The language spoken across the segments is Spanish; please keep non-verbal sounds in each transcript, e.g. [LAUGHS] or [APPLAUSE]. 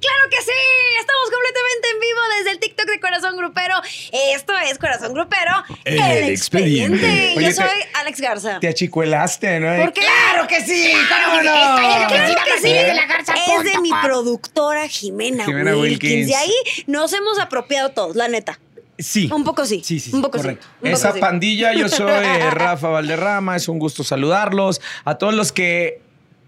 ¡Claro que sí! Estamos completamente en vivo desde el TikTok de Corazón Grupero. Esto es Corazón Grupero, El expediente. Yo Oye, soy te- Alex Garza. Te achicuelaste, ¿no? ¿Por qué? ¡Claro que sí! ¿Cómo no? Claro que sí. de la Garza, Es de mi productora Jimena, Jimena Wilkins. Wilkins. De ahí nos hemos apropiado todos, la neta. Sí. Un poco sí. Sí, sí, sí, Un poco correcto. sí. Un poco Esa sí. pandilla, yo soy [LAUGHS] Rafa Valderrama, es un gusto saludarlos. A todos los que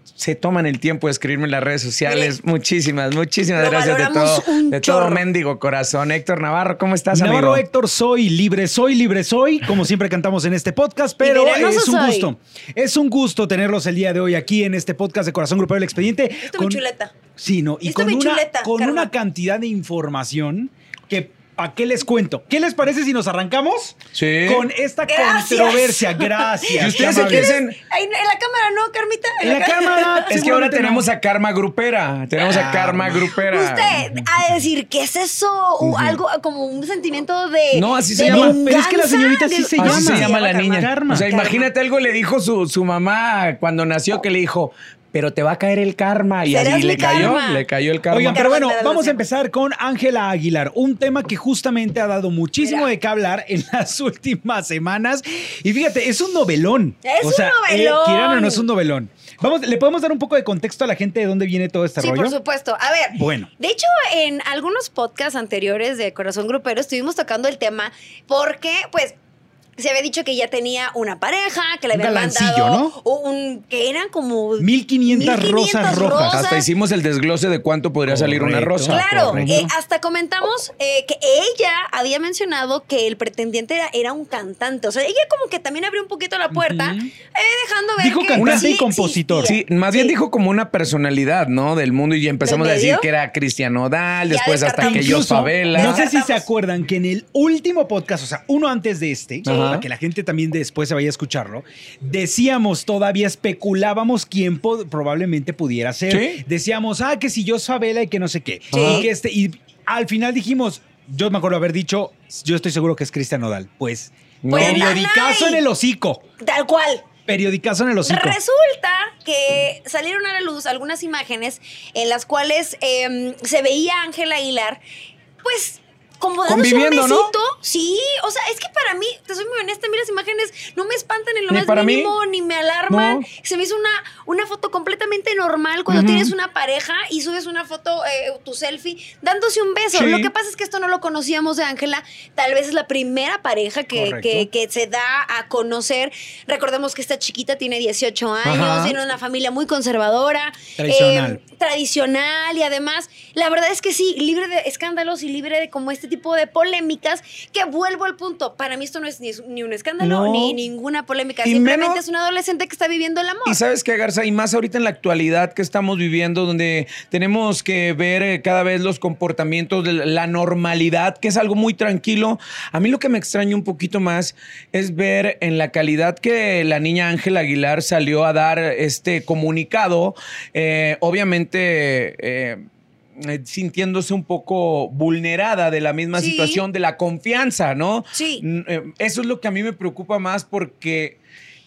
se toman el tiempo de escribirme en las redes sociales, muchísimas, muchísimas Lo gracias de todo, de todo mendigo corazón. Héctor Navarro, ¿cómo estás, Navarro amigo? Héctor, soy libre, soy libre, soy, como siempre cantamos en este podcast, pero es un soy. gusto. Es un gusto tenerlos el día de hoy aquí en este podcast de Corazón Grupero del Expediente. Esto muy chuleta. Sí, no, y Esto con, una, chuleta, con una cantidad de información que ¿A qué les cuento? ¿Qué les parece si nos arrancamos? Sí. Con esta Gracias. controversia. Gracias. Y ustedes se en la cámara, ¿no, Carmita? En la cámara. es que ahora tenemos a Karma Grupera, tenemos a Karma Grupera. Usted a decir, ¿qué es eso? O algo como un sentimiento de. No, así se llama. Pero es que la señorita sí se Así llama. se llama la niña. Karma. O sea, Karma. imagínate algo le dijo su, su mamá cuando nació que le dijo, pero te va a caer el karma. Y mi le cayó, karma. le cayó el karma. Oigan, pero bueno, vamos a empezar con Ángela Aguilar, un tema que justamente ha dado muchísimo Mira. de qué hablar en [LAUGHS] las últimas semanas. Y fíjate, es un novelón. Es o un sea, novelón. eh, quieran o no, es un novelón. Vamos, ¿Le podemos dar un poco de contexto a la gente de dónde viene todo este Sí, rollo? por supuesto. A ver. Bueno. De hecho, en algunos podcasts anteriores de Corazón Grupero estuvimos tocando el tema porque, pues. Se había dicho que ya tenía una pareja, que le Un habían mandado un, que eran como 1500 rosas rojas. Hasta hicimos el desglose de cuánto podría salir una rosa. Claro, eh, hasta comentamos eh, que ella había mencionado que el pretendiente era, era un cantante. O sea, ella como que también abrió un poquito la puerta, eh, dejando ver Dijo que cantante sí y compositor. Sí, más bien Sí. dijo como una personalidad, ¿no? Del mundo y empezamos a ¿Del decir medio? que era Cristian Nodal, Ya después hasta que yo Favela. No sé si se acuerdan que en el último podcast, o sea, uno antes de este, Ajá. Para que la gente también después se vaya a escucharlo, decíamos todavía, especulábamos quién po- probablemente pudiera ser. Sí. Decíamos, ah, que si yo Sabela y que no sé qué. Sí. Y, que este, y al final dijimos, yo me acuerdo haber dicho, yo estoy seguro que es Cristian Nodal. Pues, No. periodicazo Nanay. en el hocico. Tal cual. Periodicazo en el hocico. Resulta que salieron a la luz algunas imágenes en las cuales eh, se veía a Ángela Aguilar, pues. Como dándose un Conviviendo, ¿no? besito. Sí, o sea, es que para mí, te soy muy honesta, a mí las imágenes no me espantan en lo Ni más para mí. mínimo, ni me alarman. No. Se me hizo una, una foto completamente normal cuando tienes una pareja y subes una foto, eh, tu selfie, dándose un beso. Sí. Lo que pasa es que esto no lo conocíamos de Ángela. Tal vez es la primera pareja que, que, que se da a conocer. Recordemos que esta chiquita tiene 18 años, Ajá. tiene una familia muy conservadora. Tradicional. eh, tradicional y además, la verdad es que sí, libre de escándalos y libre de como este tipo de polémicas, que vuelvo al punto. Para mí esto no es ni, ni un escándalo No. ni ninguna polémica. Y Simplemente menos- es un adolescente que está viviendo el amor. Y sabes qué, Garza, y más ahorita en la actualidad que estamos viviendo, donde tenemos que ver eh, cada vez los comportamientos de la normalidad, que es algo muy tranquilo. A mí lo que me extraña un poquito más es ver en la calidad que la niña Ángela Aguilar salió a dar este comunicado, eh, obviamente... eh, sintiéndose un poco vulnerada de la misma Sí. situación, de la confianza, ¿no? Sí. Eh, Eso es lo que a mí me preocupa más porque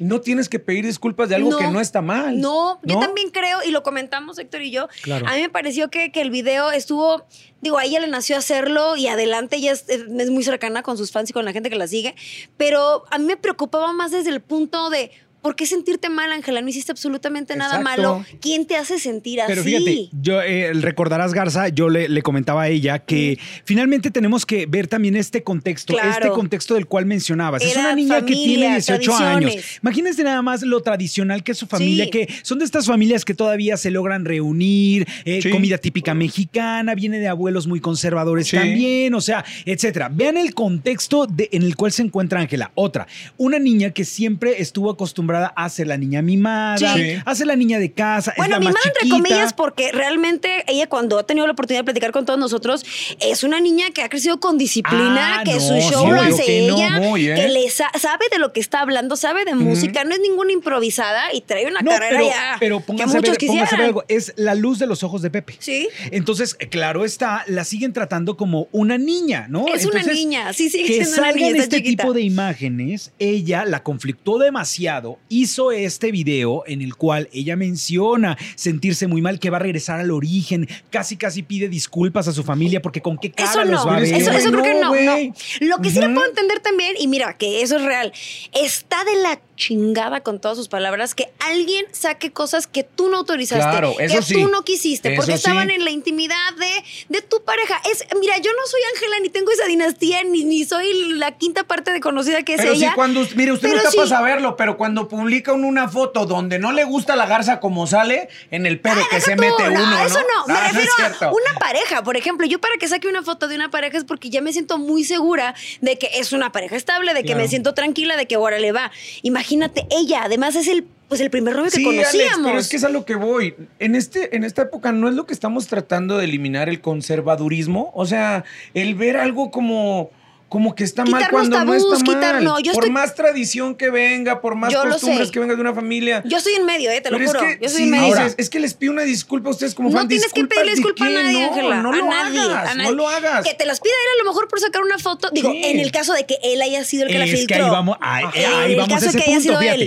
no tienes que pedir disculpas de algo que no está mal. No, yo también creo, y lo comentamos Héctor y yo, Claro. a mí me pareció que, que el video estuvo, digo, a ella le nació hacerlo y adelante ella es, es muy cercana con sus fans y con la gente que la sigue, pero a mí me preocupaba más desde el punto de... ¿Por qué sentirte mal, Ángela? No hiciste absolutamente nada Exacto. malo. ¿Quién te hace sentir así? Pero fíjate, yo eh, recordarás, Garza, yo le, le comentaba a ella que finalmente tenemos que ver también este contexto, Claro. este contexto del cual mencionabas. es una niña que tiene familia, 18 años. Imagínense nada más lo tradicional que es su familia, Sí. que son de estas familias que todavía se logran reunir, eh, Sí. comida típica mexicana, viene de abuelos muy conservadores Sí. también, o sea, etcétera. Vean el contexto de- en el cual se encuentra Ángela. Otra, una niña que siempre estuvo acostumbrada ser la niña mimada, Sí. ser la niña de casa, Bueno, es la mi más madre, entre comillas, porque realmente ella cuando ha tenido la oportunidad de platicar con todos nosotros, es una niña que ha crecido con disciplina, Ah, que no, su sí, show lo hace que no, ella, ¿eh? que le sa- sabe de lo que está hablando, sabe de música, no es ninguna improvisada y trae una No, carrera pero, ya pero que a muchos ver, a algo. Es la luz de los ojos de Pepe. Sí. Entonces, claro está, la siguen tratando como una niña, ¿no? Es una niña, sí sigue que siendo una salgan niña, este chiquita. tipo de imágenes, ella la conflictó demasiado hizo este video en el cual ella menciona sentirse muy mal, que va a regresar al origen, casi casi pide disculpas a su familia porque con qué cara Eso los no, va a ver. eso, eso creo que no, no. Lo que sí le Ujú. puedo entender también, y mira, que eso es real, está de la chingada con todas sus palabras que alguien saque cosas que tú no autorizaste, Claro, eso que sí. tú no quisiste, porque Eso sí. estaban en la intimidad de, de tu pareja. Es, mira, yo no soy Ángela, ni tengo esa dinastía, ni, ni soy la quinta parte de conocida que es Pero sí, ella. cuando, mire, usted no está para sí. saberlo, pero cuando publican una foto donde no le gusta la garza como sale, en el pedo que se tú, mete no, uno, ¿no? Eso no, me Ah, [LAUGHS] refiero a una pareja, por ejemplo. Yo para que saque una foto de una pareja es porque ya me siento muy segura de que es una pareja estable, de que Claro. me siento tranquila, de que ahora le va. Imagínate, ella, además es el, pues el primer novio que Sí, conocíamos. Alex, pero es que es a lo que voy. En, este, en esta época no es lo que estamos tratando de eliminar el conservadurismo. O sea, el ver algo como, como que está mal cuando no tabús, está quitar- mal. no, yo por estoy- más tradición que venga, por más Yo costumbres que venga de una familia. Yo estoy en medio, eh, te lo Pero juro. es que yo soy en medio. Ahora- es que les pido una disculpa a ustedes como no fan. tienes que ¿disculpas pedirle disculpa a nadie, No, Ángela. No, a lo nadie, hagas, a nadie. no lo hagas. Que te las pida él a lo mejor por sacar una foto. Digo, Sí. en el caso de que él haya sido el que la es filtró. que ahí vamos, ahí, ahí vamos a caso ese que haya punto, sido fíjate.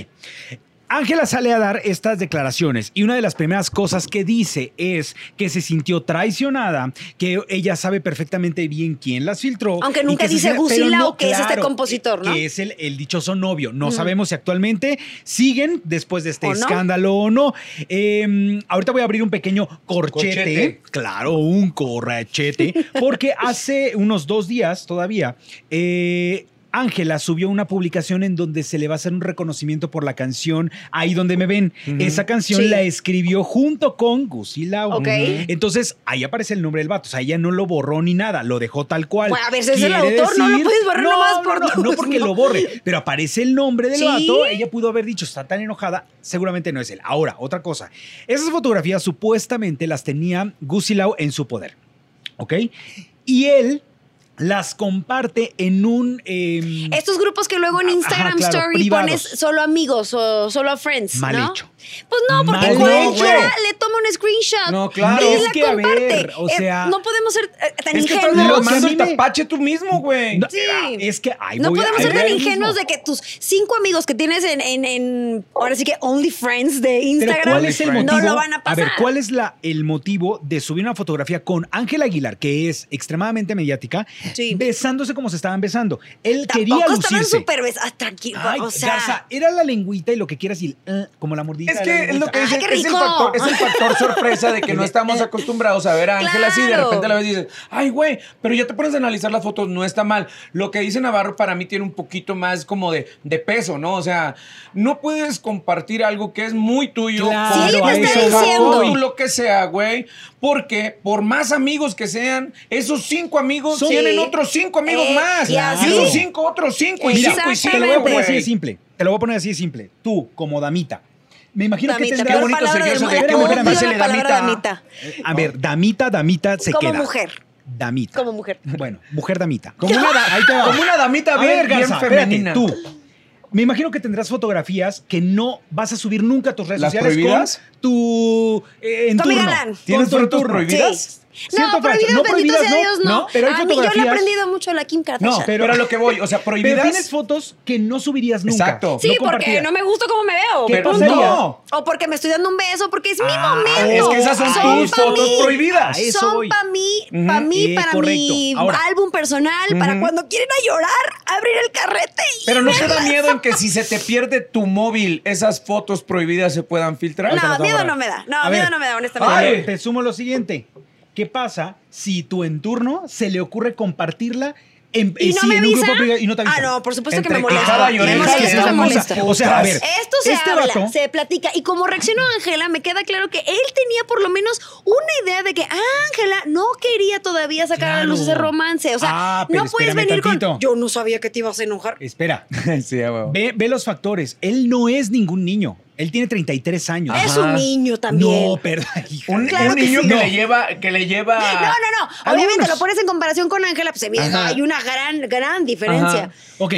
él. Ángela sale a dar estas declaraciones y una de las primeras cosas que dice es que se sintió traicionada, que ella sabe perfectamente bien quién las filtró. Aunque nunca dice siente- Gusi pero Lau, que es este compositor, ¿no? Que es el, el dichoso novio. No sabemos si actualmente siguen después de este ¿O no? escándalo o no. Eh, ahorita voy a abrir un pequeño corchete. Corchete. Claro, un corrachete. Porque hace unos dos días todavía, eh, Ángela subió una publicación en donde se le va a hacer un reconocimiento por la canción Ahí donde me ven. Esa canción Sí. la escribió junto con Gusi Lau. Ok. Entonces, ahí aparece el nombre del vato. O sea, ella no lo borró ni nada, lo dejó tal cual. Bueno, a ver, si es el autor, no lo puedes borrar no, nomás no, por no, tus- no porque no. lo borre, pero aparece el nombre del Sí. vato. Ella pudo haber dicho, está tan enojada, seguramente no es él. Ahora, otra cosa. Esas fotografías supuestamente las tenía Gusi Lau en su poder. ¿Ok? Y él las comparte en un... em, Estos grupos que luego en Ajá, Instagram claro, Story privados. pones solo amigos o solo friends. Mal ¿no? hecho. Pues no, porque Mal cualquiera hecho. le toma un screenshot No, claro. y Es la que, a comparte. ver, o Eh, sea- no podemos ser eh, tan Es que estás ingenuos. Lo que a armando mí el tapache tú mismo, güey. no, Sí. Es que... ahí no voy a- podemos ser tan a lo mismo. ingenuos de que tus cinco amigos que tienes en, en, en- ahora sí que OnlyFriends de Pero Instagram ¿cuál es el no motivo? lo van a pasar. ver, ¿cuál es la, el motivo de subir una fotografía con Ángela Aguilar, que es extremadamente mediática, Sí. besándose como se estaban besando? Él Tampoco quería estaban lucirse. súper bes- ah, tranquilo. Ay, o sea, Garza, era la lengüita y lo que quieras y el, eh, como la mordida. Es que la es lo que qué es el, factor, es el factor sorpresa de que no [LAUGHS] estamos acostumbrados a ver a Ángela así. De repente la ves y dices, ay, güey, pero ya te pones a analizar las fotos, no está mal. Lo que dice Navarro para mí tiene un poquito más como de, de peso, ¿no? O sea, no puedes compartir algo que es muy tuyo. Claro, con te está diciendo- lo que sea, güey. Porque por más amigos que sean, esos cinco amigos tienen Sí. otros cinco amigos Eh, más. y esos cinco, otros cinco, y Mira, cinco, y cinco, te lo voy a poner así de simple. Te lo voy a poner así de simple. Tú, como damita. Me imagino damita, que qué tendrás... bonito sería eso de palabra damita. damita. A ver, damita, damita, se Como queda. mujer. Damita. Como mujer. Bueno, mujer damita. Como una, da- Ahí te va. como una damita bien, ver, bien Garza, espérate, femenina. tú. Me imagino que tendrás fotografías que no vas a subir nunca a tus redes ¿Las sociales prohibidas? Tu eh, entorno. galán. Con ¿Tienes tu fotos prohibidas? Sí. No, prohibidas, no bendito prohibidas, sea no, Dios, no. no, pero hay a mí yo le he fotografías- aprendido mucho a la Kim Kardashian. No, pero- Pero a lo que voy, o sea, Pero prohibidas. tienes fotos que no subirías nunca. Exacto. Sí, no porque no me gusta cómo me veo. ¿Qué punto. pasaría? No. O porque me estoy dando un beso, porque es mi Ah, momento. es que esas son tus pa' fotos mí. prohibidas. A eso son voy. para mí, Ujú. para mí, Eh, para correcto. mi Ahora. álbum personal, para cuando quieren a llorar, abrir el carrete. y Pero no te da miedo en que si se te pierde tu móvil, esas fotos prohibidas se puedan filtrar. No, miedo no me da. No, A miedo ver. no me da, honestamente. Ay. Te sumo lo siguiente. ¿Qué pasa si tu entorno se le ocurre compartirla en, ¿Y en- no sí, me en un grupo privado y no te avisa? Ah, no, por supuesto Entre que me molesta. y Me molesta. O sea, a ver, Esto se este habla, vato- se platica. Y como reaccionó Ángela, me queda claro que él tenía por lo menos una idea de que Ángela no quería todavía sacar a la luz ese romance. O sea, Ah, no puedes venir tantito. con. Yo no sabía que te ibas a enojar. Espera, [LAUGHS] sí, ve los factores. Él no es ningún niño. Él tiene 33 años. Es un niño también. No, pero... [LAUGHS] hija Un, de- Claro un que niño sí. que, No. le lleva, que le lleva. No, no, no. Algunos. Obviamente lo pones en comparación con Ángela, pues Ajá. hay una gran, gran diferencia. Ajá. Ok.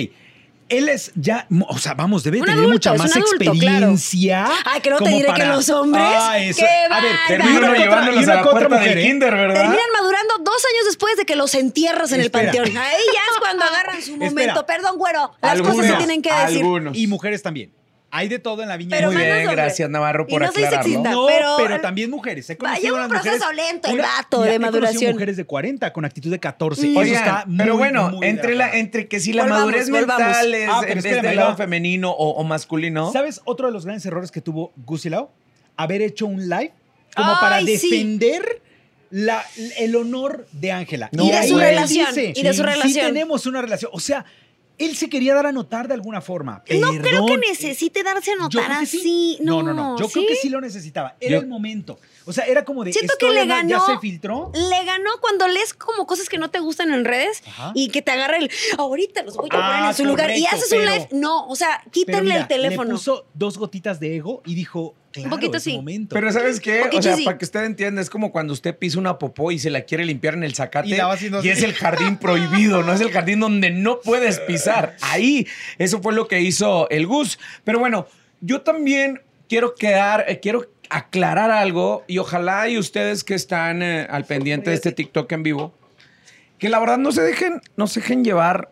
Él es ya, o sea, vamos, debe Un tener adulto, mucha más adulto, claro. experiencia. Ay, que no te diré que los hombres, Ah, eso. qué A ver, otra- llevándolos a la puerta mujer, del ¿eh? kinder, ¿verdad? Terminan madurando dos años después de que los entierras en el panteón. Ahí ya es cuando agarran su [LAUGHS] momento. Espera. Perdón, güero. Las Algunos, cosas se tienen que decir. algunos. Y mujeres también. Hay de todo en la viña. Pero Muy bien, gracias Navarro Y por no soy aclararlo. sexista. No, pero- pero, también mujeres. He conocido un proceso mujeres. lento el vato de he maduración. mujeres de 40 con actitud de 14. Mm. Eso Oigan, está pero muy, bueno, muy entre, la, entre que si la Volvamos, madurez volvamos. mental es Ah, pero en vez del lado femenino o, o masculino. ¿Sabes otro de los grandes errores que tuvo Gusilao? Haber hecho un live como Ay, para sí. defender la- el honor de Ángela. No, Y de su relación, y de su Sí relación. tenemos una relación. O sea, él se quería dar a notar de alguna forma. No creo que necesite darse a notar sí. así. No, no, no. Yo creo que sí lo necesitaba. Era Yo- el momento. O sea, era como de. Siento esto que le ganó. Ya se filtró. Le ganó cuando lees como cosas que no te gustan en redes Ajá. y que te agarra el ahorita los voy a poner Ah, en su lugar y haces un live. No, o sea, Pero quítenle mira, el teléfono. Le puso dos gotitas de ego y dijo, claro, poquito sí. momento. Pero ¿sabes qué? O sea, sí. para que usted entienda, es como cuando usted pisa una popó y se la quiere limpiar en el zacate. Y es el jardín prohibido, no es el jardín donde no puedes [LAUGHS] pisar. Ahí, eso fue lo que hizo el Gus. Pero bueno, yo también quiero quedar, eh, quiero aclarar algo y ojalá y ustedes que están eh, al pendiente de este TikTok en vivo, que la verdad no se dejen, no se dejen llevar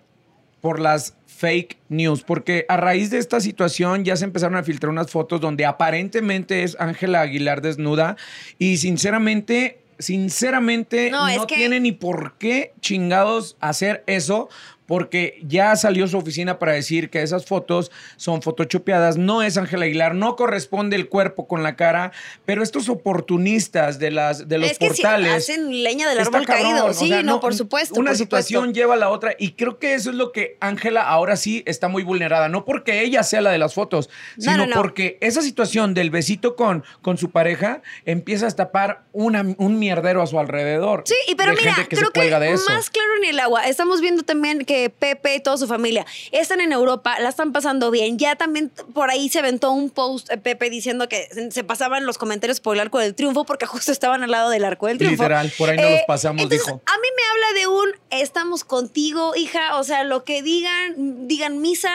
por las fake news, porque a raíz de esta situación ya se empezaron a filtrar unas fotos donde aparentemente es Ángela Aguilar desnuda y sinceramente, sinceramente No, no, es que- tiene ni por qué chingados hacer eso. Porque ya salió su oficina para decir que esas fotos son photoshopeadas, no es Ángela Aguilar, no corresponde el cuerpo con la cara, pero estos oportunistas de, las, de los es que portales sí, hacen leña del árbol cabrón, caído. o Sí, sea, no, por supuesto. Una por situación supuesto. lleva a la otra y creo que eso es lo que Ángela ahora sí está muy vulnerada. No porque ella sea la de las fotos, No, sino no, no. porque esa situación del besito con, con su pareja empieza a tapar una, un mierdero a su alrededor. Sí, y pero mira, que creo que más claro ni el agua. Estamos viendo también que Pepe y toda su familia están en Europa, la están pasando bien. Ya también por ahí se aventó un post eh, Pepe diciendo que se- se pasaban los comentarios por el Arco del Triunfo porque [LAUGHS] justo estaban al lado del Arco del Triunfo. Eh, Literal, por ahí no los pasamos, entonces, dijo. A mí me habla de un estamos contigo, hija, o sea, lo que digan, digan misa,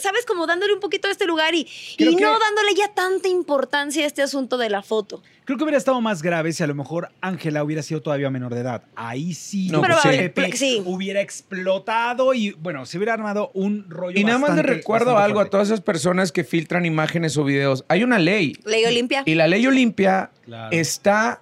sabes, como dándole un poquito a este lugar y, y no dándole ya tanta importancia a este asunto de la foto. Creo que hubiera estado más grave si a lo mejor Ángela hubiera sido todavía menor de edad. Ahí sí, No, pues, Pepe sí. hubiera explotado y, bueno, se hubiera armado un rollo Y nada más le bastante- recuerdo bastante algo a fuerte. todas esas personas que filtran imágenes o videos. Hay una ley Ley Olimpia. y la ley Olimpia Claro. está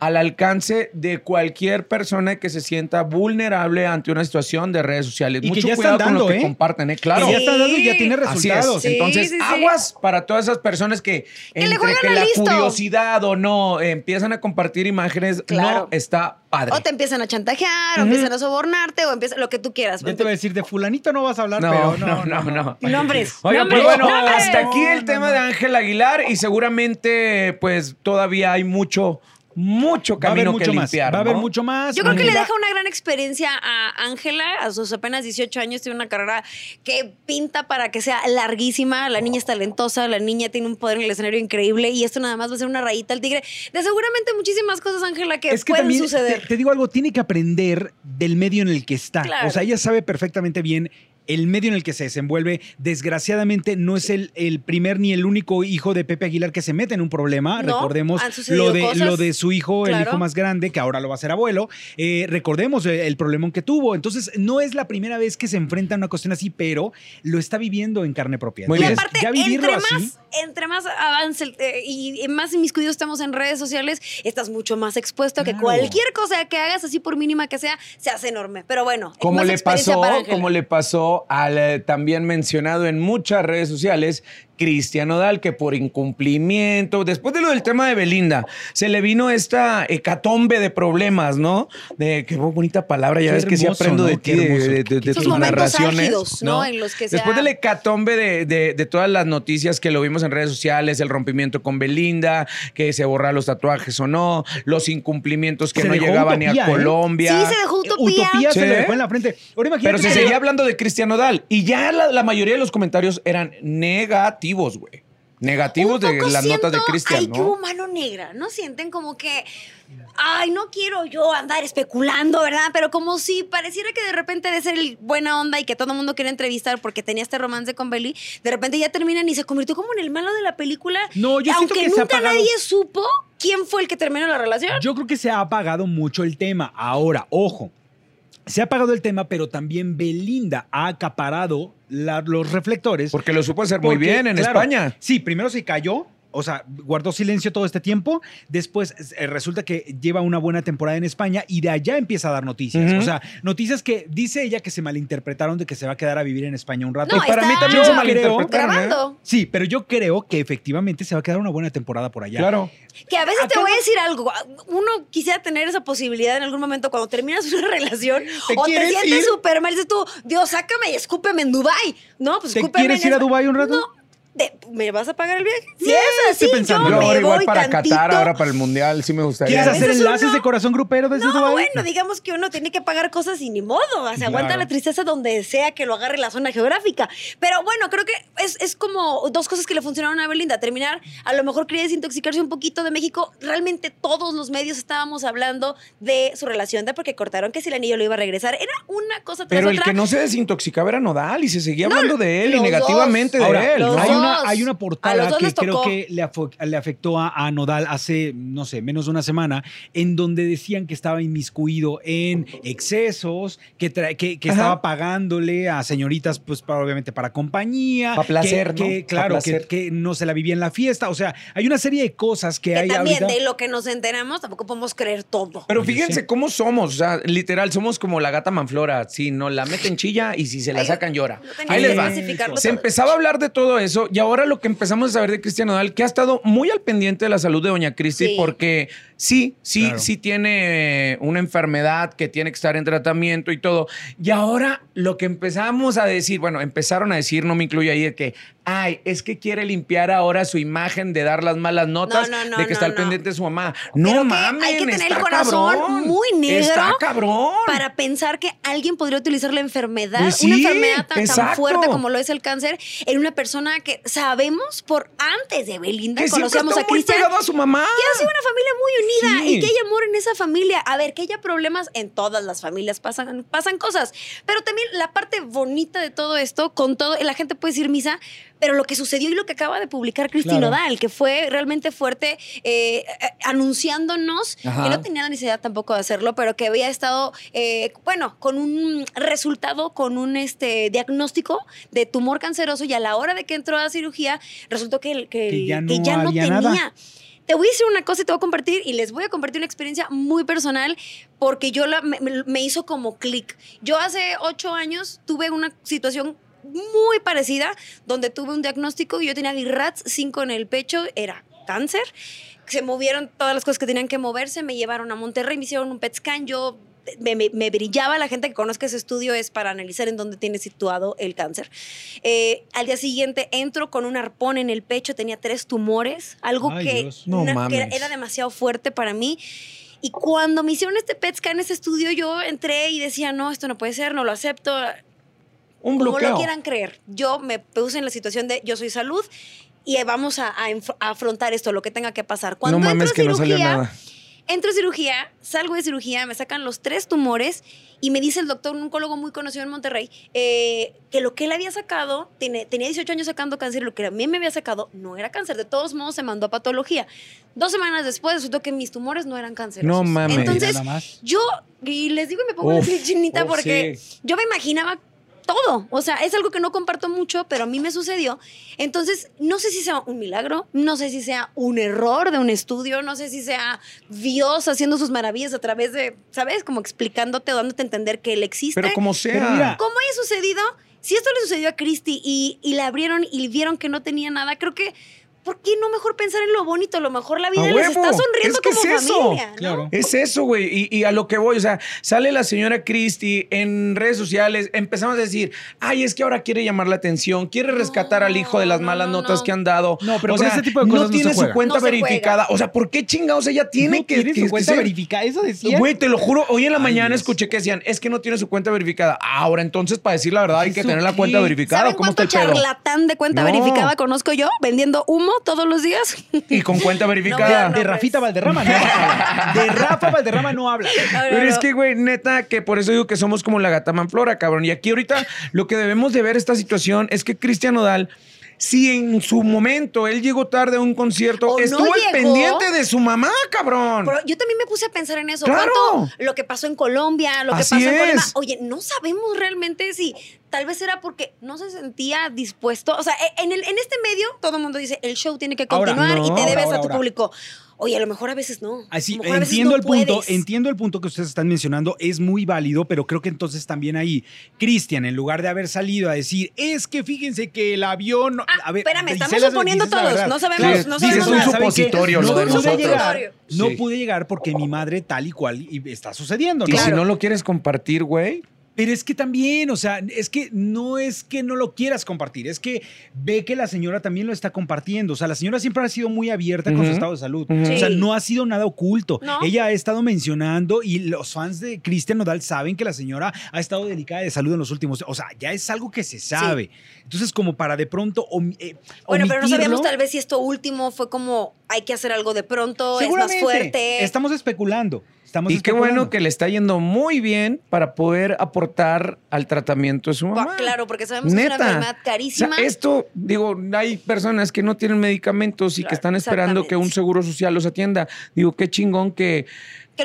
al alcance de cualquier persona que se sienta vulnerable ante una situación de redes sociales. Y que Mucho ya cuidado están con lo que ¿eh? comparten, ¿eh? Claro. Que ya está dando y ya tiene Así es. resultados. Sí, Entonces, sí, sí. aguas para todas esas personas que, entre que la listo. curiosidad o no eh, empiezan a compartir imágenes, Claro. no está padre. O te empiezan a chantajear, o empiezan a sobornarte, o empiezan lo que tú quieras. Ya te voy a decir, de fulanito no vas a hablar, No, pero no, no, no. Nombres. Oigan, nombres, pues bueno, nombres. hasta aquí el No, tema no, de no. Ángel Aguilar y seguramente pues todavía hay mucho, mucho Va a haber camino mucho que más. limpiar. Va a haber ¿no? mucho más. Yo creo que le deja una gran experiencia a Ángela, a sus apenas 18 años, tiene una carrera que pinta para que sea larguísima, la niña es talentosa, la niña tiene un poder en el escenario increíble y esto nada más va a ser una rayita al tigre de seguramente muchísimas cosas, Ángela, que, es que pueden también, suceder. Te, te digo algo, tiene que aprender del medio en el que está. Claro. O sea, ella sabe perfectamente bien el medio en el que se desenvuelve. Desgraciadamente, no es el, el primer ni el único hijo de Pepe Aguilar que se mete en un problema. No, recordemos lo de, cosas. lo de su hijo, el Claro. hijo más grande, que ahora lo va a ser abuelo. Eh, recordemos el, el problemón que tuvo. Entonces, no es la primera vez que se enfrenta a una cuestión así, pero lo está viviendo en carne propia. Muy Y bien. Ya vivirlo entre así. más, entre más avance eh, y, y más inmiscuidos estamos en redes sociales, estás mucho más expuesto a que Claro. cualquier cosa que hagas, así por mínima que sea, se hace enorme. Pero bueno, Como le pasó, como le pasó al eh, también mencionado en muchas redes sociales, Cristian Odal, que por incumplimiento, después de lo del tema de Belinda, se le vino esta hecatombe de problemas, ¿no? De qué bonita palabra, ya Qué ves que sí aprendo ¿no? de ti, de, hermoso. de- de- de Esos tus narraciones. álgidos, ¿no? En los que se Después ha- del hecatombe de, de- de todas las noticias que lo vimos en redes sociales, el rompimiento con Belinda, que se borra los tatuajes o no, los incumplimientos que Se no llegaban ni a ¿eh? Colombia. Sí, se dejó utopía. Utopía se le dejó en la frente. Ahora Pero se seguía hablando de Cristian Nodal. Y ya la, la mayoría de los comentarios eran negativos, güey. Negativos de las notas de siento, Cristian, Ay, que hubo ¿no? mano negra. ¿No sienten como que, ay, no quiero yo andar especulando, ¿verdad? Pero como si pareciera que de repente de ser el buena onda y que todo el mundo quería entrevistar porque tenía este romance con Belly, de repente ya terminan y se convirtió como en el malo de la película. No, yo siento Aunque que se ha nunca nadie supo quién fue el que terminó la relación. Yo creo que se ha apagado mucho el tema. Ahora, ojo. Se ha apagado el tema, pero también Belinda ha acaparado la- los reflectores. Porque lo supo hacer muy Porque, bien en claro, España. Sí, primero se cayó. O sea, guardó silencio todo este tiempo. Después eh, resulta que lleva una buena temporada en España y de allá empieza a dar noticias. O sea, noticias que dice ella que se malinterpretaron de que se va a quedar a vivir en España un rato. No, para está mí también se malinterpretaron. ¿eh? Sí, pero yo creo que efectivamente se va a quedar una buena temporada por allá. Claro. Que a veces te voy a decir algo. Uno quisiera tener esa posibilidad en algún momento cuando terminas una [LAUGHS] relación ¿Te o te sientes súper mal. Dices tú, Dios, sácame y escúpeme en Dubai. No, pues ¿Te escúpeme quieres en ir a Dubái un rato? No. De- ¿Me vas a pagar el viaje? Si Yeah, es así, estoy pensando. yo Yo me ahora igual voy para tantito. Qatar, ahora para el Mundial, sí me gustaría. ¿Quieres hacer enlaces uno- de corazón grupero desde No, bueno, digamos que uno tiene que pagar cosas y ni modo. O sea, aguanta Claro. la tristeza donde sea que lo agarre la zona geográfica. Pero bueno, creo que es, es como dos cosas que le funcionaron a Belinda. Terminar, a lo mejor quería desintoxicarse un poquito de México. Realmente todos los medios estábamos hablando de su relación, de porque cortaron que si el anillo lo iba a regresar. Era una cosa tras Pero el otra. que no se desintoxicaba era Nodal y se seguía No, hablando de él y negativamente dos. de Ahora, él. ¿no? Hay, una, hay una A portada que creo que le, afectó a, a Nodal hace, no sé, menos de una semana, en donde decían que estaba inmiscuido en excesos, que, que, estaba pagándole a señoritas, pues para, obviamente para compañía. Pa' placer, que, ¿no? que, claro, que, placer. que no se la vivía en la fiesta. O sea, hay una serie de cosas que, Que hay también ahorita. de lo que nos enteramos tampoco podemos creer todo. Pero fíjense sí. cómo somos, o sea, literal, somos como la gata manflora. Si no la meten chilla y si se la Ay, sacan llora. no Ahí que les va. Se todo. empezaba a hablar de todo eso y ahora lo que empezamos a saber de Cristian Nodal, que ha estado muy al pendiente de la salud de Doña Cristi, Sí. porque sí, sí, Claro. sí tiene eh, una enfermedad que tiene que estar en tratamiento y todo. Y ahora lo que empezamos a decir, bueno, empezaron a decir, no me incluyo ahí, de que, ay, es que quiere limpiar ahora su imagen de dar las malas notas, no, no, de que está al pendiente de su mamá. No mames, hay que tener el corazón cabrón. muy negro Está cabrón. para pensar que alguien podría utilizar la enfermedad, Pues una enfermedad tan, fuerte como lo es el cáncer, en una persona que sabemos por antes de Belinda, que está a Cristian, a su mamá. que ha sido una familia muy unida Sí. y que hay amor en esa familia. A ver, que haya problemas en todas las familias, pasan, pasan cosas. Pero también la parte bonita de todo esto, con todo, la gente puede decir misa, pero lo que sucedió y lo que acaba de publicar Cristi Claro. Nodal, que fue realmente fuerte, eh, eh, anunciándonos, Ajá. que no tenía la necesidad tampoco de hacerlo, pero que había estado, eh, bueno, con un resultado, con un este, diagnóstico de tumor canceroso y a la hora de que entró a cirugía, resultó que, el- que, Que ya no que ya no había tenía. nada. Te voy a decir una cosa y te voy a compartir y les voy a compartir una experiencia muy personal porque yo la, me hizo como clic. Yo hace ocho años tuve una situación muy parecida donde tuve un diagnóstico y yo tenía VIRATS 5 en el pecho, era cáncer. Se movieron todas las cosas que tenían que moverse, me llevaron a Monterrey, me hicieron un PET scan, yo me, me- me brillaba, la gente que conozca ese estudio es para analizar en dónde tiene situado el cáncer. Eh, al día siguiente entro con un arpón en el pecho, tenía tres tumores, algo Ay, que, Dios. No una- que era demasiado fuerte para mí. Y cuando me hicieron este PET scan, ese estudio, yo entré y decía, no, esto no puede ser, no lo acepto. Un Como bloqueo. lo quieran creer. Yo me puse en la situación de yo soy salud y vamos a, a enf- a afrontar esto, lo que tenga que pasar. Cuando no mames entro a que no salió cirugía, nada. Entro a cirugía, salgo de cirugía, me sacan los tres tumores y me dice el doctor, un oncólogo muy conocido en Monterrey, eh, que lo que él había sacado, tiene- tenía 18 años sacando cáncer, lo que a mí me había sacado no era cáncer. De todos modos, se mandó a patología. Dos semanas después resultó que mis tumores no eran cánceres. No mames. Entonces, Nada más. yo, y les digo y me pongo Uf, la chinita uf, porque sí. yo me imaginaba todo. O sea, es algo que no comparto mucho, pero a mí me sucedió. Entonces, no sé si sea un milagro, no sé si sea un error de un estudio, no sé si sea Dios haciendo sus maravillas a través de, ¿sabes? Como explicándote o dándote a entender que Él existe. Pero como sea. Pero mira, ¿Cómo haya sucedido? Si esto le sucedió a Christy y, y la abrieron y vieron que no tenía nada, creo que, ¿por qué no mejor pensar en lo bonito? A lo mejor la vida ¡A les está sonriendo Es que como es eso. familia. ¿no? Claro. Es eso, güey. Y, y a lo que voy, o sea, sale la señora Christie en redes sociales, empezamos a decir, ay, es que ahora quiere llamar la atención, quiere rescatar al hijo de las No, malas no, notas no. que han dado. No, pero o con sea, ese tipo de cosas no no tiene se su juega. cuenta No se verificada. O sea, ¿por qué chingados ella tiene no que, tiene que- su cuenta ser- verificada. Eso decía. Güey, te lo juro, hoy en la Ay, mañana Dios. escuché que decían, es que no tiene su cuenta verificada. Ahora, entonces, para decir la verdad, hay que ¿Eso tener la cuenta verificada. ¿Saben ¿Cómo está el pedo? charlatán de cuenta verificada conozco yo vendiendo humo todos los días? Y con cuenta verificada. No, de Rafita Valderrama no habla. De Rafa Valderrama no habla. [LAUGHS] Pero es que, güey, neta, que por eso digo que somos como la gata manflora, cabrón. Y aquí ahorita lo que debemos de ver esta situación es que Cristian Nodal si en su momento él llegó tarde a un concierto, O no estuvo al pendiente de su mamá, cabrón. Pero yo también me puse a pensar en eso. Claro. ¿Cuánto lo que pasó en Colombia, lo que Así pasó en Colima? es. Oye, no sabemos realmente si tal vez era porque no se sentía dispuesto. O sea, e- en, el, en este medio todo el mundo dice, el show tiene que Ahora, continuar y te debes Ahora, a tu ahora. público. Oye, a lo mejor a veces no. Así, a lo mejor a veces entiendo no el punto, puedes. entiendo el punto que ustedes están mencionando, es muy válido, pero creo que entonces también ahí, Cristian, en lugar de haber salido a decir, es que fíjense que el avión. no-". Ah, a ver, espérame, estamos suponiendo todos, no sabemos- Claro, no dices, sabemos un nada. ¿saben qué? supositorio no lo de pude nosotros. llegar, no Sí. pude llegar porque mi madre tal y cual y está sucediendo, Y si no lo quieres compartir, güey, Pero es que también, o sea, es que no es que no lo quieras compartir, es que ve que la señora también lo está compartiendo. O sea, la señora siempre ha sido muy abierta con su estado de salud. O sea, no ha sido nada oculto. No. Ella ha estado mencionando y los fans de Cristian Nodal saben que la señora ha estado delicada de salud en los últimos. O sea, ya es algo que se sabe. Entonces, como para de pronto. om- eh, Bueno, pero no sabíamos tal vez si esto último fue como hay que hacer algo de pronto, es más Seguramente. fuerte. Estamos especulando. Estamos y qué bueno que le está yendo muy bien para poder aportar al tratamiento de su mamá. Bah, claro, porque sabemos que es una enfermedad carísima. O sea, esto, digo, hay personas que no tienen medicamentos y que están esperando que un seguro social los atienda. Digo, qué chingón que,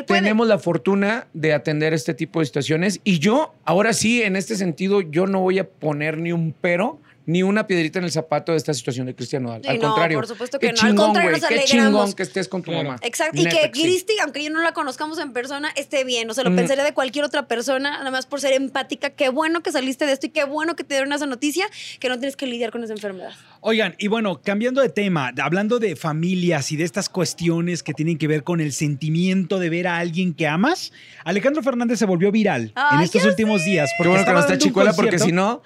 tenemos la fortuna de atender este tipo de situaciones. Y yo, ahora sí, en este sentido, yo no voy a poner ni un pero. Ni una piedrita en el zapato de esta situación de Cristiano. Sí, Al no, contrario. por supuesto Qué que no. Al chingón, contrario, güey, nos Qué alegramos. chingón que estés con tu Claro. mamá. Exacto. Y que sí. Cristi, aunque yo no la conozcamos en persona, esté bien. O sea, lo Mm. pensaría de cualquier otra persona, nada más por ser empática. Qué bueno que saliste de esto y qué bueno que te dieron esa noticia, que no tienes que lidiar con esa enfermedad. Oigan, y bueno, cambiando de tema, hablando de familias y de estas cuestiones que tienen que ver con el sentimiento de ver a alguien que amas, Alejandro Fernández se volvió viral en estos últimos días. Qué Porque bueno que no está chicuela, porque si no.